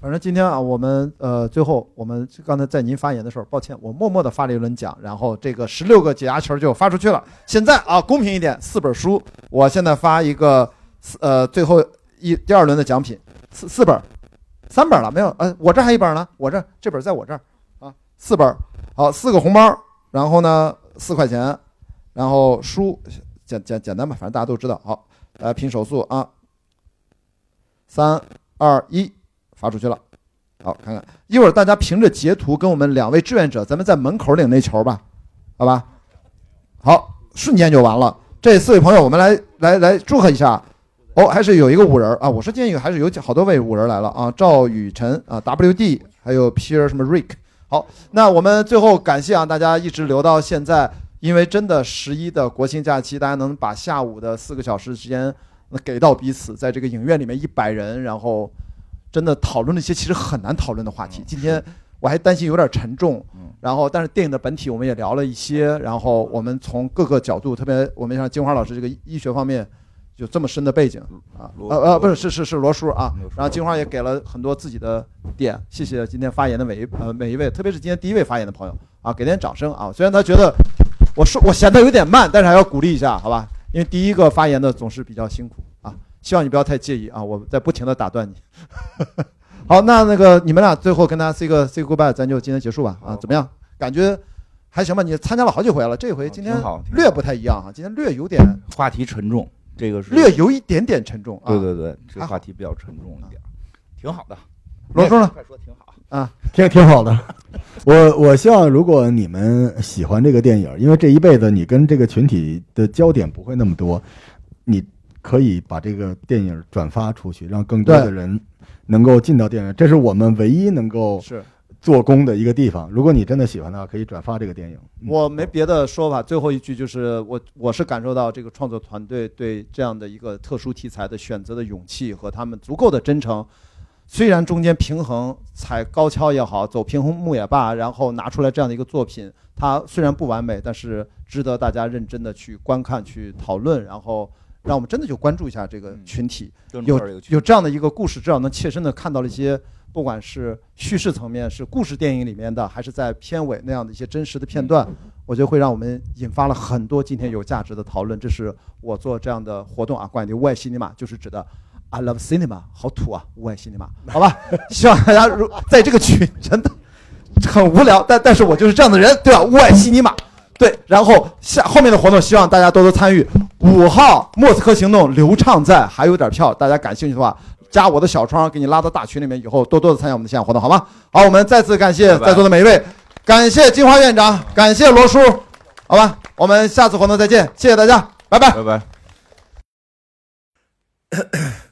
反正今天啊，我们呃，最后我们刚才在您发言的时候，抱歉，我默默的发了一轮奖，然后这个十六个解压球就发出去了。现在啊，公平一点，四本书，我现在发一个，呃，最后一第二轮的奖品，四四本，三本了没有？呃，我这还一本呢，我这这本在我这儿啊，四本，好，四个红包，然后呢，四块钱，然后输简简简单吧，反正大家都知道。好，来拼手速啊，三二一。发出去了，好，看看一会儿大家凭着截图跟我们两位志愿者，咱们在门口领那球吧，好吧？好，瞬间就完了。这四位朋友，我们来来来祝贺一下。哦，还是有一个五人啊，我是建议还是有好多位五人来了啊，赵雨辰啊，WD，还有 Pierre 什么 Rick。好，那我们最后感谢啊，大家一直留到现在，因为真的十一的国庆假期，大家能把下午的四个小时时间给到彼此，在这个影院里面一百人，然后。真的讨论了一些其实很难讨论的话题。今天我还担心有点沉重，然后但是电影的本体我们也聊了一些，然后我们从各个角度，特别我们像金花老师这个医学方面有这么深的背景啊，呃呃不是是是是罗叔啊，然后金花也给了很多自己的点，谢谢今天发言的每一呃每一位，特别是今天第一位发言的朋友啊，给点掌声啊！虽然他觉得我说我显得有点慢，但是还要鼓励一下，好吧？因为第一个发言的总是比较辛苦啊。希望你不要太介意啊！我在不停的打断你。好，那那个你们俩最后跟大家 say 个 say goodbye，咱就今天结束吧啊？怎么样？感觉还行吧？你参加了好几回了，这回今天略不太一样啊，今天略有点话题沉重，这个是略有一点点沉重啊。对对对，这个话题比较沉重一点，挺好的。罗叔呢？快说挺好啊，挺挺好的。我我希望如果你们喜欢这个电影，因为这一辈子你跟这个群体的焦点不会那么多，你。可以把这个电影转发出去，让更多的人能够进到电影。这是我们唯一能够是做工的一个地方。如果你真的喜欢的话，可以转发这个电影。我没别的说法，最后一句就是我我是感受到这个创作团队对这样的一个特殊题材的选择的勇气和他们足够的真诚。虽然中间平衡踩高跷也好，走平衡木也罢，然后拿出来这样的一个作品，它虽然不完美，但是值得大家认真的去观看、去讨论，然后。让我们真的就关注一下这个群体，有有这样的一个故事，至少能切身的看到了一些，不管是叙事层面，是故事电影里面的，还是在片尾那样的一些真实的片段，我觉得会让我们引发了很多今天有价值的讨论。这是我做这样的活动啊，关于屋外 cinema 就是指的 I love cinema，好土啊，屋外 cinema，好吧？希望大家如在这个群真的很无聊，但但是我就是这样的人，对吧？屋外 cinema。对，然后下后面的活动，希望大家多多参与。五号莫斯科行动，流畅在，还有点票，大家感兴趣的话，加我的小窗，给你拉到大群里面，以后多多的参加我们的线下活动，好吗？好，我们再次感谢在座的每一位，感谢金花院长，感谢罗叔，好吧，我们下次活动再见，谢谢大家，拜拜，拜拜。